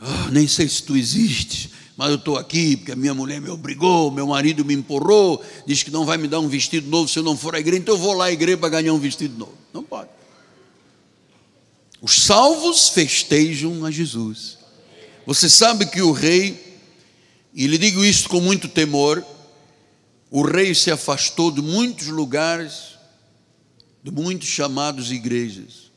oh, nem sei se tu existes, mas eu estou aqui porque a minha mulher me obrigou, meu marido me empurrou, diz que não vai me dar um vestido novo se eu não for à igreja, então eu vou lá à igreja para ganhar um vestido novo. Não pode. Os salvos festejam a Jesus. Você sabe que o rei, e lhe digo isso com muito temor, o rei se afastou de muitos lugares, de muitos chamados igrejas,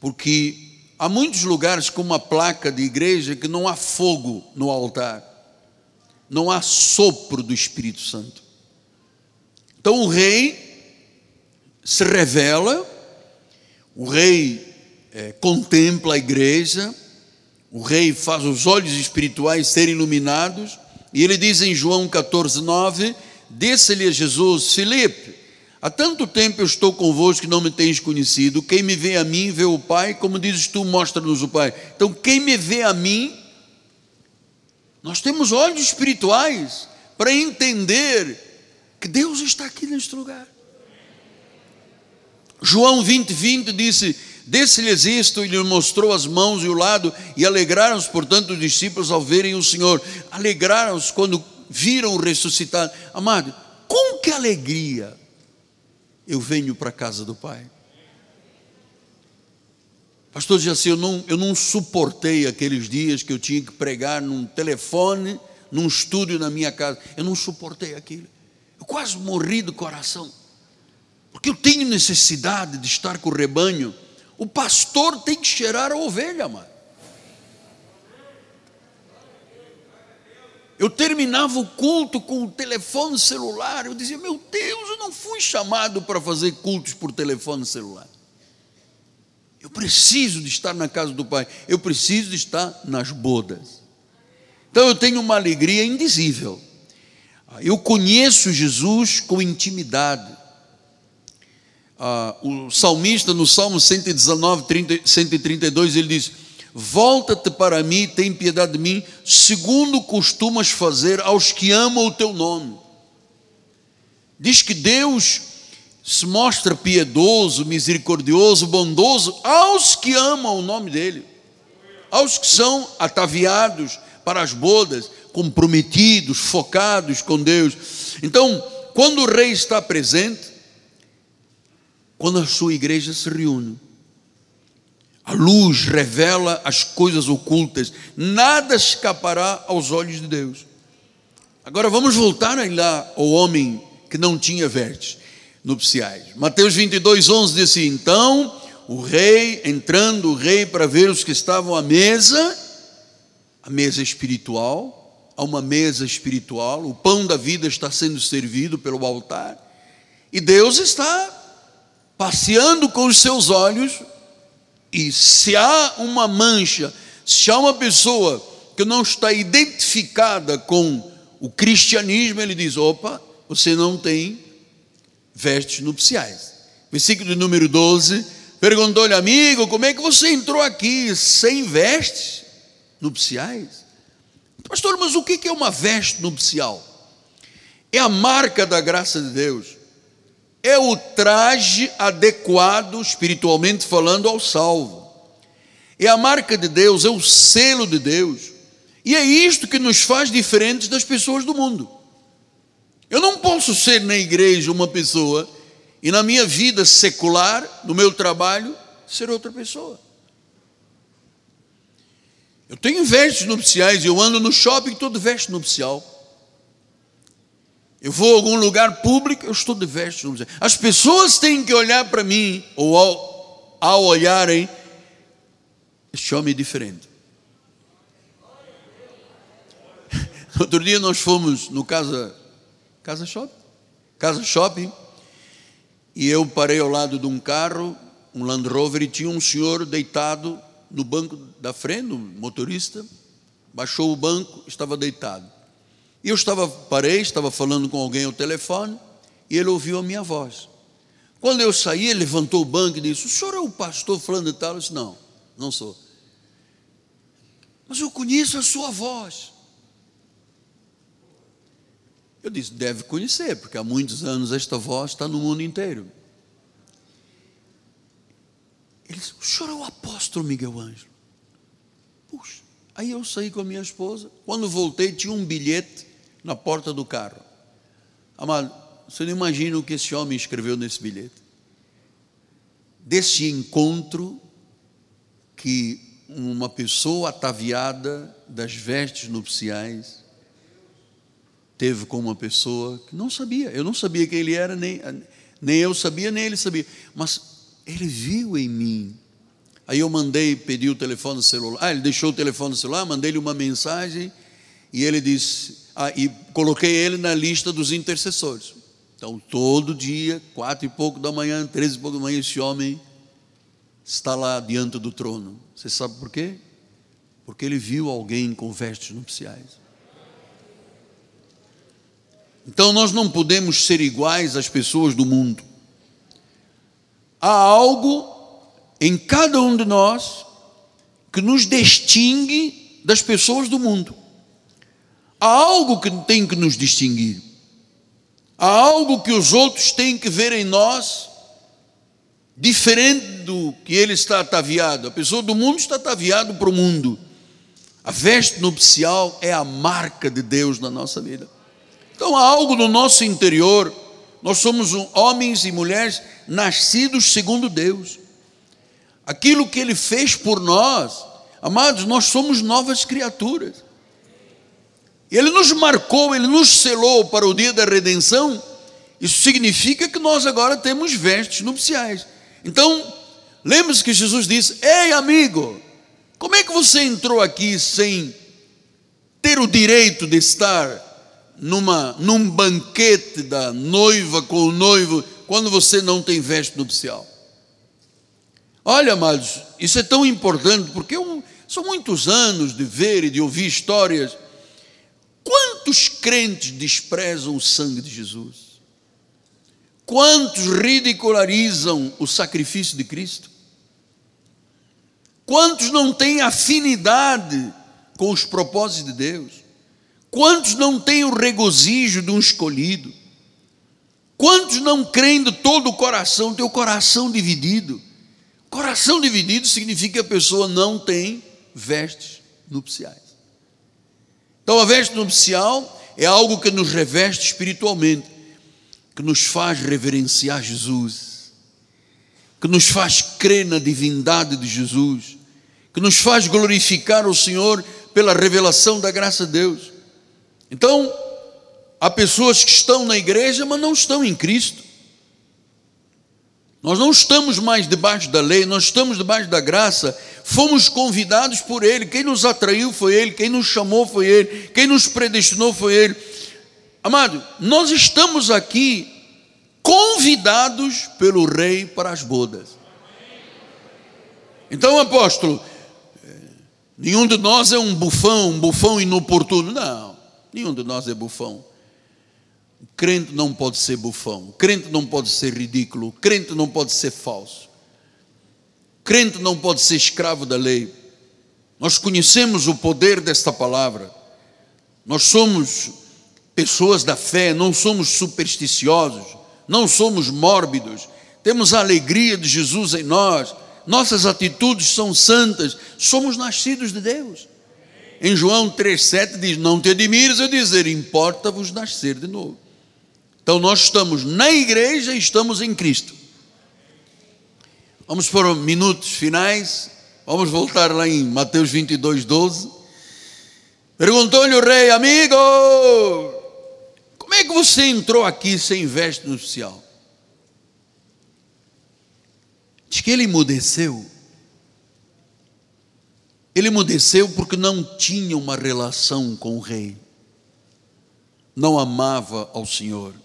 porque Há muitos lugares com uma placa de igreja que não há fogo no altar, não há sopro do Espírito Santo. Então o rei se revela, o rei é, contempla a igreja, o rei faz os olhos espirituais serem iluminados, e ele diz em João 14, 9: Disse-lhe Jesus, Filipe, Há tanto tempo eu estou convosco que não me tens conhecido. Quem me vê a mim, vê o Pai. Como dizes tu, mostra-nos o Pai. Então, quem me vê a mim, nós temos olhos espirituais para entender que Deus está aqui neste lugar. João 20, 20 disse: Desse-lhes isto e lhe mostrou as mãos e o lado, e alegraram-se, portanto, os discípulos ao verem o Senhor. Alegraram-se quando viram o ressuscitado. Amado, com que alegria! eu venho para a casa do Pai. Pastor disse assim: eu não, eu não suportei aqueles dias que eu tinha que pregar num telefone, num estúdio na minha casa. Eu não suportei aquilo. Eu quase morri do coração. Porque eu tenho necessidade de estar com o rebanho. O pastor tem que cheirar a ovelha, mano. Eu terminava o culto com o telefone celular. Eu dizia: Meu Deus, eu não fui chamado para fazer cultos por telefone celular. Eu preciso de estar na casa do Pai. Eu preciso de estar nas bodas. Então eu tenho uma alegria indizível. Eu conheço Jesus com intimidade. Ah, o salmista, no Salmo 119, 30, 132, ele diz Volta-te para mim, tem piedade de mim, segundo costumas fazer aos que amam o teu nome. Diz que Deus se mostra piedoso, misericordioso, bondoso aos que amam o nome dEle, aos que são ataviados para as bodas, comprometidos, focados com Deus. Então, quando o rei está presente, quando a sua igreja se reúne, a luz revela as coisas ocultas, nada escapará aos olhos de Deus. Agora vamos voltar lá ao homem que não tinha vestes nupciais. Mateus 22, 11 diz assim: Então o rei, entrando o rei para ver os que estavam à mesa, a mesa espiritual, há uma mesa espiritual, o pão da vida está sendo servido pelo altar, e Deus está passeando com os seus olhos e se há uma mancha, se há uma pessoa que não está identificada com o cristianismo, ele diz: opa, você não tem vestes nupciais. Versículo número 12: perguntou-lhe, amigo, como é que você entrou aqui sem vestes nupciais? Pastor, mas o que é uma veste nupcial? É a marca da graça de Deus é o traje adequado, espiritualmente falando, ao salvo. É a marca de Deus, é o selo de Deus. E é isto que nos faz diferentes das pessoas do mundo. Eu não posso ser na igreja uma pessoa e na minha vida secular, no meu trabalho, ser outra pessoa. Eu tenho vestes nupciais, eu ando no shopping todo veste nupcial. Eu vou a algum lugar público, eu estou de nupciais. As pessoas têm que olhar para mim, ou ao, ao olharem, este homem é diferente. [LAUGHS] Outro dia nós fomos no Casa, casa Shopping, Casa Shopping, e eu parei ao lado de um carro, um Land Rover, e tinha um senhor deitado no banco da frente, o motorista, baixou o banco, estava deitado. E eu estava, parei, estava falando com alguém ao telefone, e ele ouviu a minha voz. Quando eu saí, ele levantou o banco e disse: O senhor é o pastor falando de tal? Eu disse: Não, não sou. Mas eu conheço a sua voz. Eu disse: Deve conhecer, porque há muitos anos esta voz está no mundo inteiro. Ele disse: O senhor é o apóstolo Miguel Ângelo. Puxa. Aí eu saí com a minha esposa. Quando voltei, tinha um bilhete na porta do carro. Amado, você não imagina o que esse homem escreveu nesse bilhete. Desse encontro que uma pessoa ataviada das vestes nupciais teve com uma pessoa que não sabia. Eu não sabia quem ele era, nem, nem eu sabia, nem ele sabia. Mas ele viu em mim. Aí eu mandei, pedi o telefone celular. Ah, ele deixou o telefone celular, mandei-lhe uma mensagem e ele disse, ah, e coloquei ele na lista dos intercessores. Então, todo dia, quatro e pouco da manhã, treze e pouco da manhã, esse homem está lá diante do trono. Você sabe por quê? Porque ele viu alguém com vestes nupciais. Então, nós não podemos ser iguais às pessoas do mundo há algo em cada um de nós que nos distingue das pessoas do mundo. Há algo que tem que nos distinguir. Há algo que os outros têm que ver em nós diferente do que ele está ataviado. A pessoa do mundo está ataviado para o mundo. A veste nupcial é a marca de Deus na nossa vida. Então há algo no nosso interior nós somos homens e mulheres nascidos segundo Deus. Aquilo que Ele fez por nós, amados, nós somos novas criaturas. Ele nos marcou, Ele nos selou para o dia da redenção. Isso significa que nós agora temos vestes nupciais. Então, lembre-se que Jesus disse: Ei, amigo, como é que você entrou aqui sem ter o direito de estar numa, num banquete da noiva com o noivo, quando você não tem veste nupcial. Olha, amados, isso é tão importante, porque eu, são muitos anos de ver e de ouvir histórias. Quantos crentes desprezam o sangue de Jesus? Quantos ridicularizam o sacrifício de Cristo? Quantos não têm afinidade com os propósitos de Deus? Quantos não têm o regozijo de um escolhido? Quantos não creem de todo o coração, tem o coração dividido? Coração dividido significa que a pessoa não tem vestes nupciais. Então a veste nupcial é algo que nos reveste espiritualmente, que nos faz reverenciar Jesus, que nos faz crer na divindade de Jesus, que nos faz glorificar o Senhor pela revelação da graça de Deus. Então, há pessoas que estão na igreja, mas não estão em Cristo. Nós não estamos mais debaixo da lei, nós estamos debaixo da graça. Fomos convidados por Ele. Quem nos atraiu foi Ele, quem nos chamou foi Ele, quem nos predestinou foi Ele. Amado, nós estamos aqui convidados pelo Rei para as bodas. Então, apóstolo, eh, nenhum de nós é um bufão, um bufão inoportuno. Não. Nenhum de nós é bufão. O crente não pode ser bufão. O crente não pode ser ridículo. O crente não pode ser falso. O crente não pode ser escravo da lei. Nós conhecemos o poder desta palavra. Nós somos pessoas da fé, não somos supersticiosos, não somos mórbidos. Temos a alegria de Jesus em nós. Nossas atitudes são santas. Somos nascidos de Deus. Em João 3,7 diz: Não te admires a dizer, importa-vos nascer de novo. Então nós estamos na igreja e estamos em Cristo. Vamos para minutos finais. Vamos voltar lá em Mateus 22, 12. Perguntou-lhe o rei, amigo, como é que você entrou aqui sem veste nupcial? Diz que ele emudeceu. Ele emudeceu porque não tinha uma relação com o rei. Não amava ao Senhor.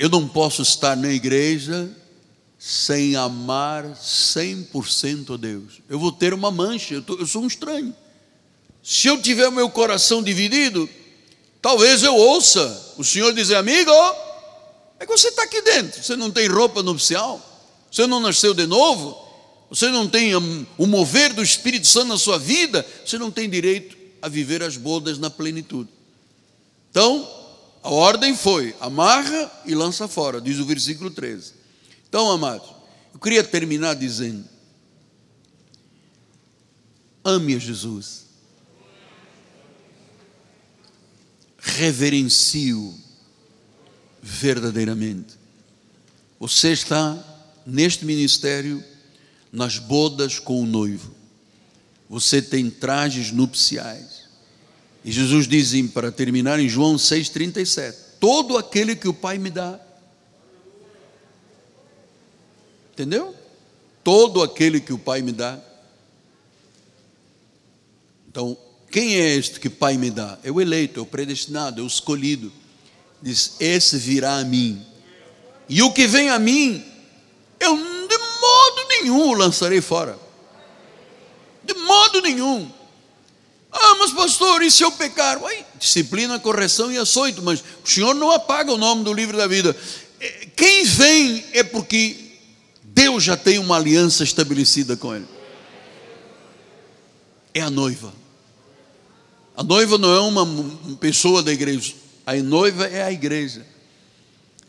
Eu não posso estar na igreja sem amar 100% a Deus. Eu vou ter uma mancha, eu, tô, eu sou um estranho. Se eu tiver o meu coração dividido, talvez eu ouça o Senhor dizer, amigo, é que você está aqui dentro, você não tem roupa nupcial, você não nasceu de novo, você não tem o mover do Espírito Santo na sua vida, você não tem direito a viver as bodas na plenitude. Então, a ordem foi: amarra e lança fora, diz o versículo 13. Então, amados, eu queria terminar dizendo: ame a Jesus, reverencie-o verdadeiramente. Você está neste ministério nas bodas com o noivo. Você tem trajes nupciais. E Jesus diz, para terminar, em João 6,37: Todo aquele que o Pai me dá, Entendeu? Todo aquele que o Pai me dá. Então, quem é este que o Pai me dá? É o eleito, é o predestinado, é o escolhido. Diz: Esse virá a mim. E o que vem a mim, eu de modo nenhum o lançarei fora. De modo nenhum. Ah, mas pastor, e se eu pecar? Ué, disciplina, correção e açoito, mas o Senhor não apaga o nome do livro da vida. É, quem vem é porque Deus já tem uma aliança estabelecida com ele. É a noiva. A noiva não é uma pessoa da igreja, a noiva é a igreja.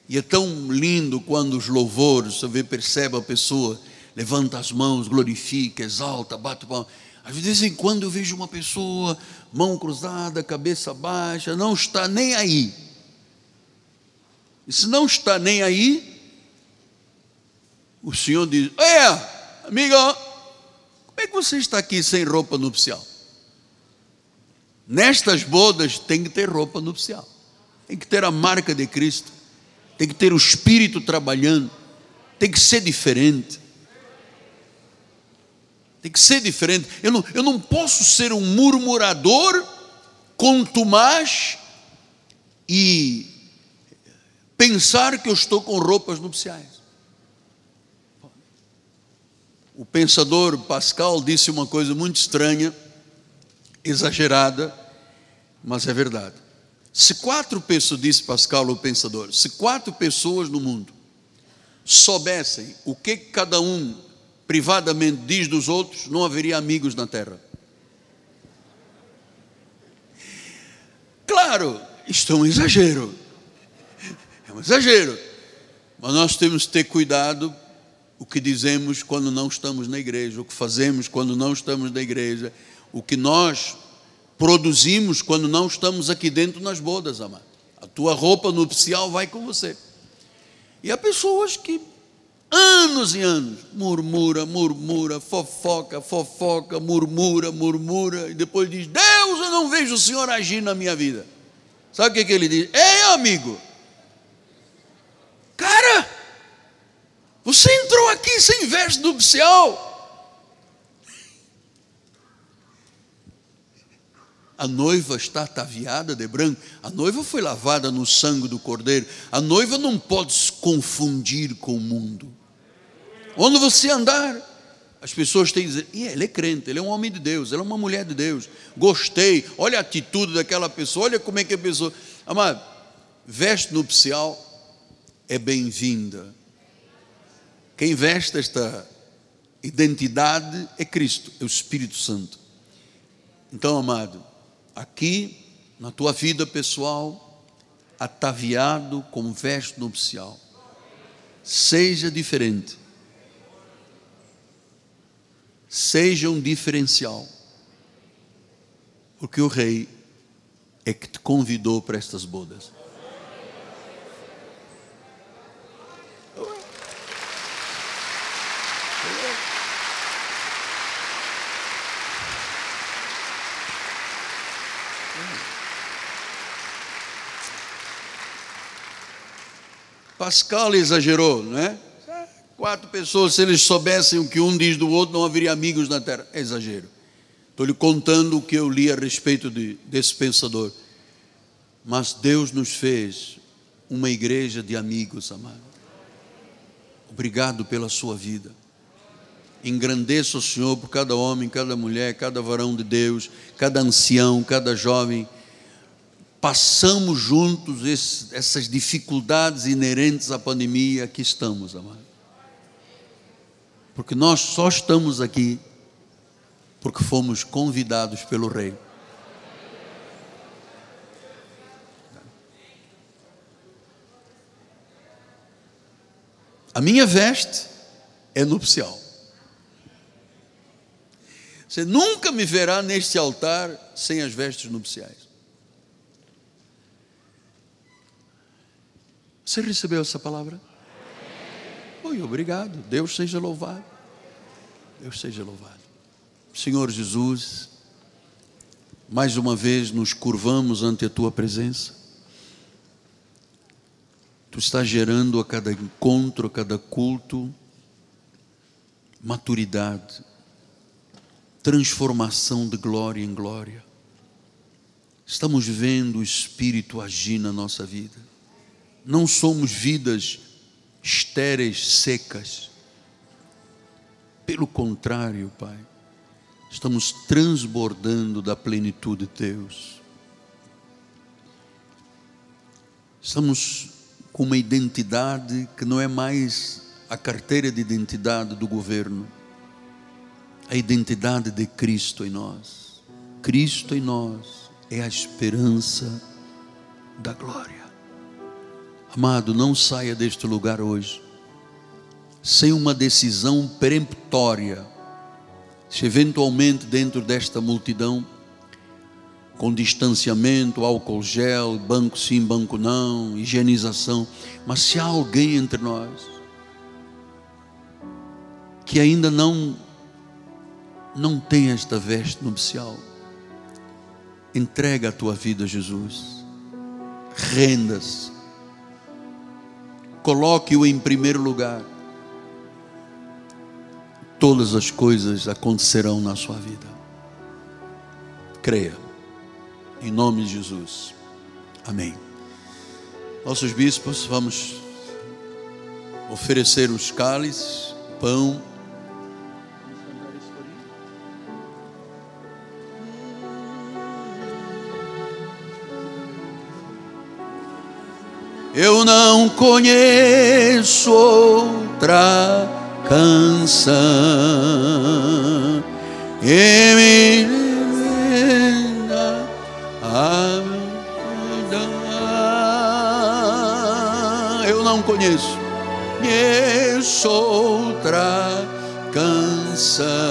E é tão lindo quando os louvores, você vê, percebe a pessoa, levanta as mãos, glorifica, exalta, bate palma. Às vezes, de vez em quando eu vejo uma pessoa, mão cruzada, cabeça baixa, não está nem aí. E se não está nem aí, o Senhor diz: É, amiga, como é que você está aqui sem roupa nupcial? Nestas bodas tem que ter roupa nupcial, tem que ter a marca de Cristo, tem que ter o Espírito trabalhando, tem que ser diferente. Tem que ser diferente. Eu não, eu não posso ser um murmurador, contumaz e pensar que eu estou com roupas nupciais. O pensador Pascal disse uma coisa muito estranha, exagerada, mas é verdade. Se quatro pessoas, disse Pascal, o pensador, se quatro pessoas no mundo soubessem o que cada um privadamente diz dos outros, não haveria amigos na terra. Claro, isto é um exagero. É um exagero. Mas nós temos que ter cuidado o que dizemos quando não estamos na igreja, o que fazemos quando não estamos na igreja, o que nós produzimos quando não estamos aqui dentro nas bodas, amado. A tua roupa nupcial vai com você. E há pessoas que anos e anos murmura, murmura, fofoca, fofoca, murmura, murmura e depois diz: "Deus, eu não vejo o Senhor agir na minha vida". Sabe o que, que ele diz? Ei, amigo, cara, você entrou aqui sem veste nupcial. A noiva está ataviada de branco. A noiva foi lavada no sangue do cordeiro. A noiva não pode se confundir com o mundo. Onde você andar, as pessoas têm que dizer: e ele é crente, ele é um homem de Deus, ela é uma mulher de Deus. Gostei, olha a atitude daquela pessoa, olha como é que a pessoa. Amado, veste nupcial é bem-vinda quem veste esta identidade é Cristo, é o Espírito Santo. Então, amado, aqui na tua vida pessoal, ataviado com veste nupcial, seja diferente, seja um diferencial, porque o Rei é que te convidou para estas bodas. Pascal exagerou, não é? Quatro pessoas, se eles soubessem o que um diz do outro, não haveria amigos na terra. É exagero. Estou lhe contando o que eu li a respeito de, desse pensador. Mas Deus nos fez uma igreja de amigos, amado. Obrigado pela sua vida. Engrandeça o Senhor por cada homem, cada mulher, cada varão de Deus, cada ancião, cada jovem. Passamos juntos esse, essas dificuldades inerentes à pandemia, aqui estamos, amado. Porque nós só estamos aqui porque fomos convidados pelo Rei. A minha veste é nupcial. Você nunca me verá neste altar sem as vestes nupciais. Você recebeu essa palavra? Oi, obrigado. Deus seja louvado. Deus seja louvado. Senhor Jesus, mais uma vez nos curvamos ante a tua presença. Tu estás gerando a cada encontro, a cada culto, maturidade, transformação de glória em glória. Estamos vendo o Espírito agir na nossa vida. Não somos vidas estéreis, secas. Pelo contrário, Pai, estamos transbordando da plenitude de Deus. Estamos com uma identidade que não é mais a carteira de identidade do governo a identidade de Cristo em nós. Cristo em nós é a esperança da glória. Amado, não saia deste lugar hoje sem uma decisão peremptória. Se eventualmente dentro desta multidão, com distanciamento, álcool gel, banco sim, banco não, higienização, mas se há alguém entre nós que ainda não não tem esta veste nupcial, entrega a tua vida a Jesus, renda-se, coloque-o em primeiro lugar, todas as coisas acontecerão na sua vida. Creia, em nome de Jesus, amém. Nossos bispos, vamos oferecer os cálices, pão, Eu não conheço outra canção e me a Eu não conheço, conheço outra canção.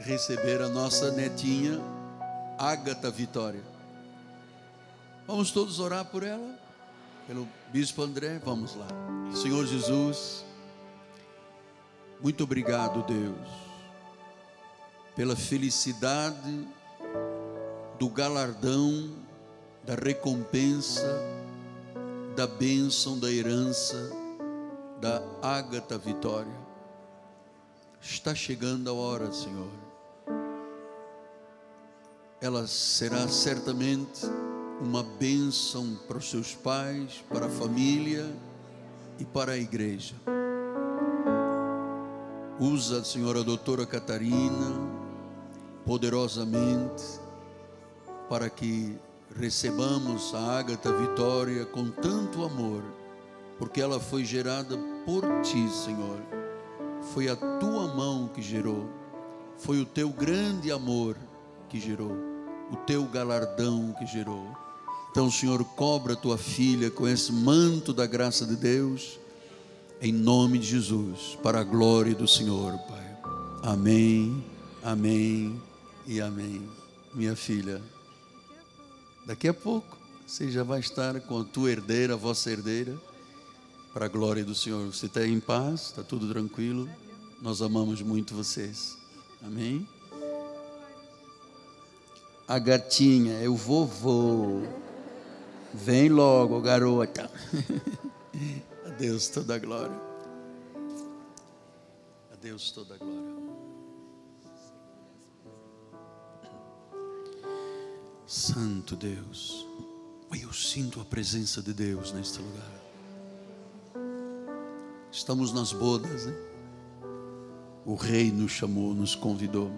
Receber a nossa netinha, Ágata Vitória. Vamos todos orar por ela? Pelo Bispo André? Vamos lá. Senhor Jesus, muito obrigado, Deus, pela felicidade do galardão, da recompensa da bênção da herança da Ágata Vitória. Está chegando a hora, Senhor. Ela será certamente uma bênção para os seus pais, para a família e para a igreja. Usa, a doutora Catarina poderosamente para que recebamos a Ágata Vitória com tanto amor, porque ela foi gerada por ti, Senhor. Foi a tua mão que gerou, foi o teu grande amor que gerou, o teu galardão que gerou. Então, Senhor, cobra tua filha com esse manto da graça de Deus, em nome de Jesus, para a glória do Senhor, Pai. Amém, amém e amém. Minha filha. Daqui a pouco você já vai estar com a tua herdeira, a vossa herdeira, para a glória do Senhor. Você está em paz, está tudo tranquilo. Nós amamos muito vocês. Amém? A gatinha é o vovô. Vem logo, garota. [LAUGHS] a Deus toda a glória. A Deus toda a glória. Santo Deus, eu sinto a presença de Deus neste lugar. Estamos nas bodas, né? O Rei nos chamou, nos convidou.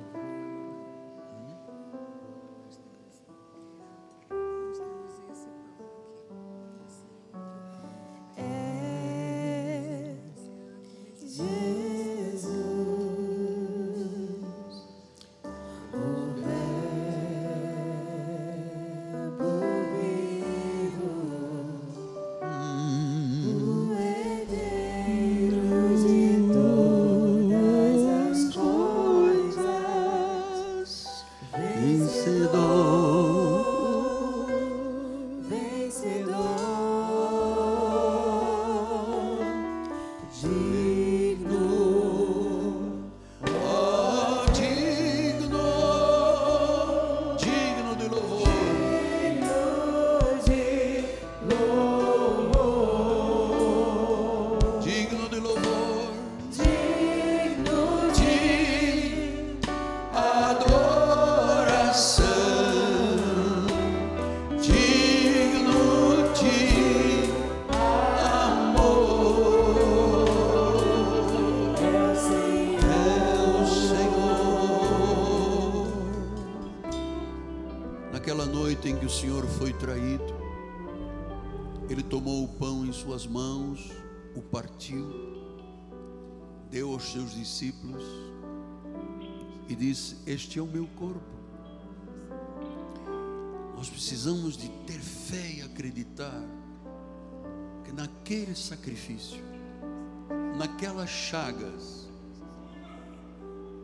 Naquelas chagas,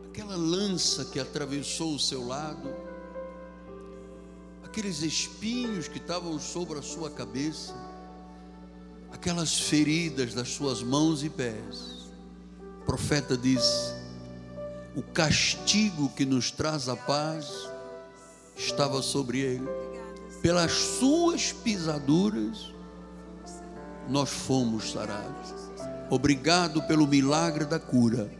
aquela lança que atravessou o seu lado, aqueles espinhos que estavam sobre a sua cabeça, aquelas feridas das suas mãos e pés, profeta diz: o castigo que nos traz a paz estava sobre ele, pelas suas pisaduras nós fomos sarados. Obrigado pelo milagre da cura.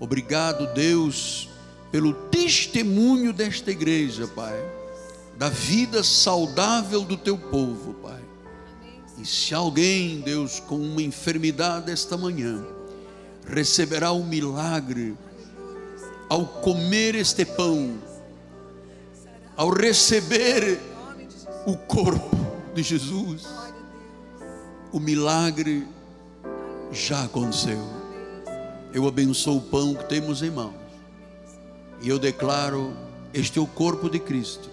Obrigado, Deus, pelo testemunho desta igreja, Pai, da vida saudável do teu povo, Pai. E se alguém, Deus, com uma enfermidade esta manhã, receberá o um milagre ao comer este pão, ao receber o corpo de Jesus, o milagre já aconteceu. Eu abençoo o pão que temos em mãos. E eu declaro: este é o corpo de Cristo.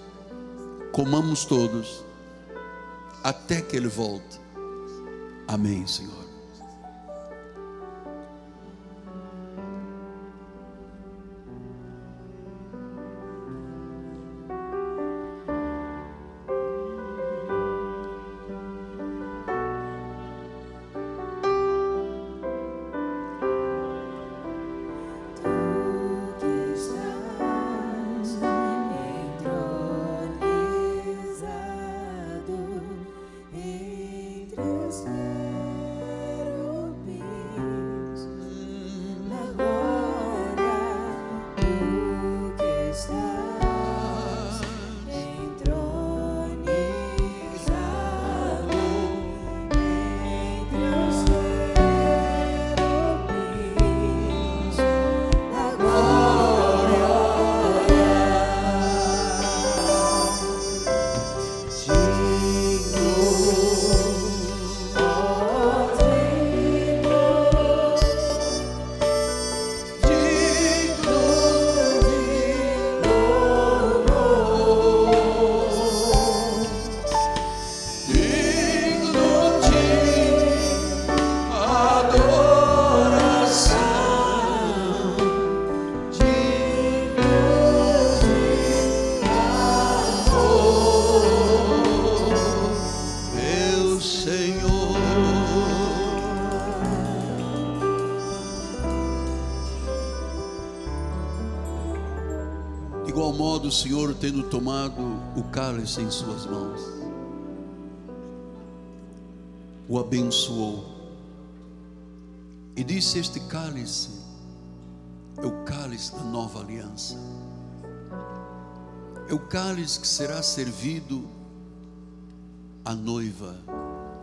Comamos todos, até que Ele volte. Amém, Senhor. Tendo tomado o cálice em Suas mãos, o abençoou. E disse: Este cálice é o cálice da nova aliança, é o cálice que será servido à noiva,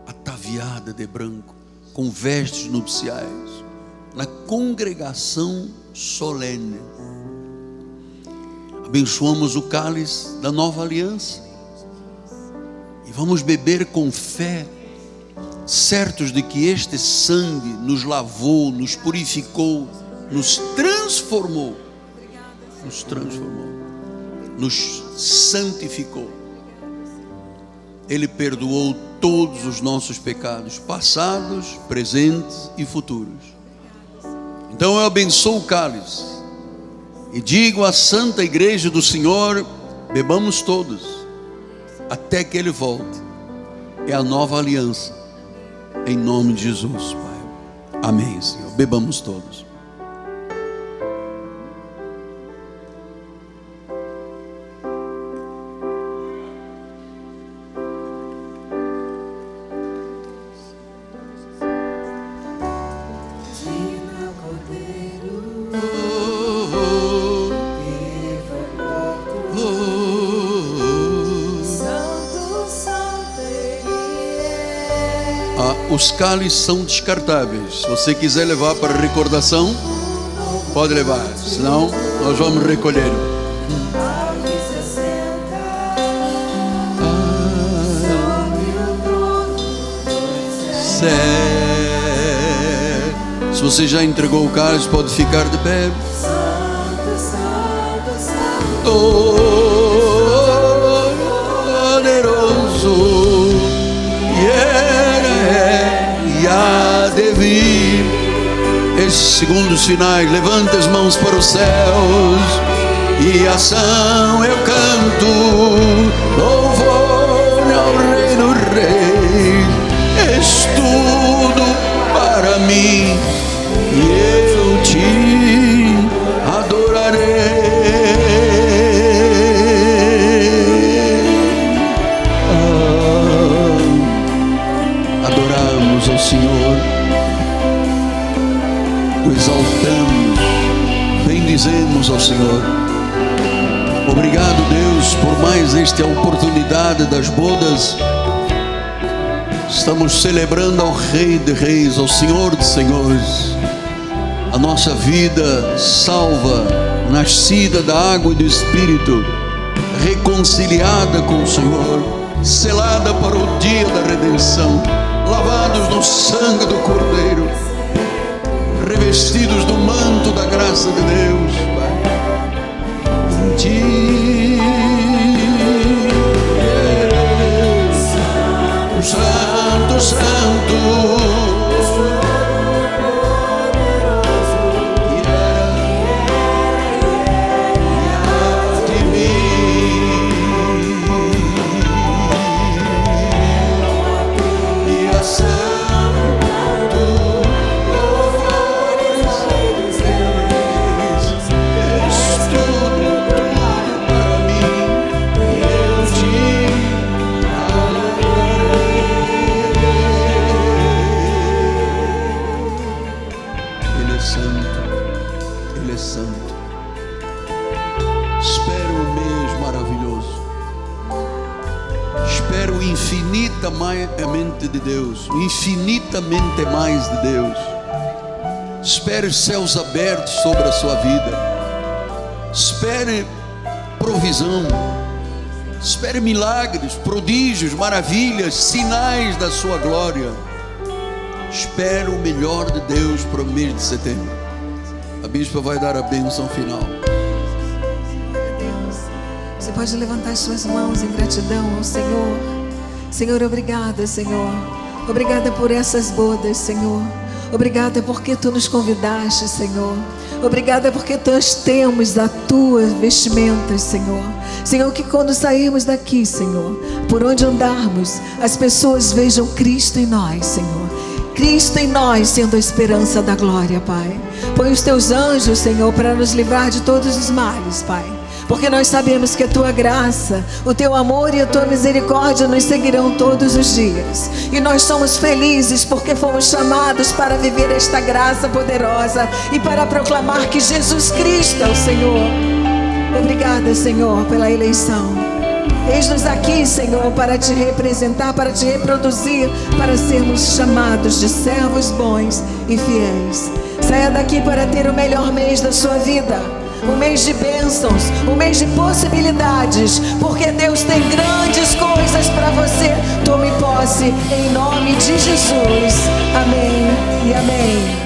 ataviada de branco, com vestes nupciais, na congregação solene abençoamos o cálice da nova aliança e vamos beber com fé, certos de que este sangue nos lavou, nos purificou, nos transformou, nos transformou, nos santificou. Ele perdoou todos os nossos pecados, passados, presentes e futuros. Então eu abençoo o cálice e digo à santa igreja do Senhor: bebamos todos, até que Ele volte. É a nova aliança, em nome de Jesus, Pai. Amém, Senhor. Bebamos todos. Cálices são descartáveis. Se você quiser levar para recordação, pode levar. Senão, nós vamos recolher. Se você já entregou o cálice, pode ficar de pé. Poderoso. Esses segundos finais, levanta as mãos para os céus e ação eu canto, louvor ao Rei do Rei, és tudo para mim. E bendizemos ao Senhor. Obrigado, Deus, por mais esta oportunidade das bodas. Estamos celebrando ao Rei de Reis, ao Senhor de Senhores. A nossa vida salva, nascida da água e do Espírito, reconciliada com o Senhor, selada para o dia da redenção, lavados no sangue do Cordeiro, revestidos do manto da graça de Deus. Pai. Em ti. Espere céus abertos sobre a sua vida. Espere provisão. Espere milagres, prodígios, maravilhas, sinais da sua glória. Espero o melhor de Deus para o mês de setembro. A bispa vai dar a bênção final. Você pode levantar as suas mãos em gratidão ao Senhor. Senhor, obrigada, Senhor. Obrigada por essas bodas, Senhor. Obrigada porque tu nos convidaste, Senhor. Obrigada porque nós temos a tua vestimenta, Senhor. Senhor, que quando sairmos daqui, Senhor, por onde andarmos, as pessoas vejam Cristo em nós, Senhor. Cristo em nós, sendo a esperança da glória, Pai. Põe os teus anjos, Senhor, para nos livrar de todos os males, Pai. Porque nós sabemos que a tua graça, o teu amor e a tua misericórdia nos seguirão todos os dias. E nós somos felizes porque fomos chamados para viver esta graça poderosa e para proclamar que Jesus Cristo é o Senhor. Obrigada, Senhor, pela eleição. Eis-nos aqui, Senhor, para te representar, para te reproduzir, para sermos chamados de servos bons e fiéis. Saia daqui para ter o melhor mês da sua vida. Um mês de bênçãos, um mês de possibilidades, porque Deus tem grandes coisas para você. Tome posse em nome de Jesus. Amém.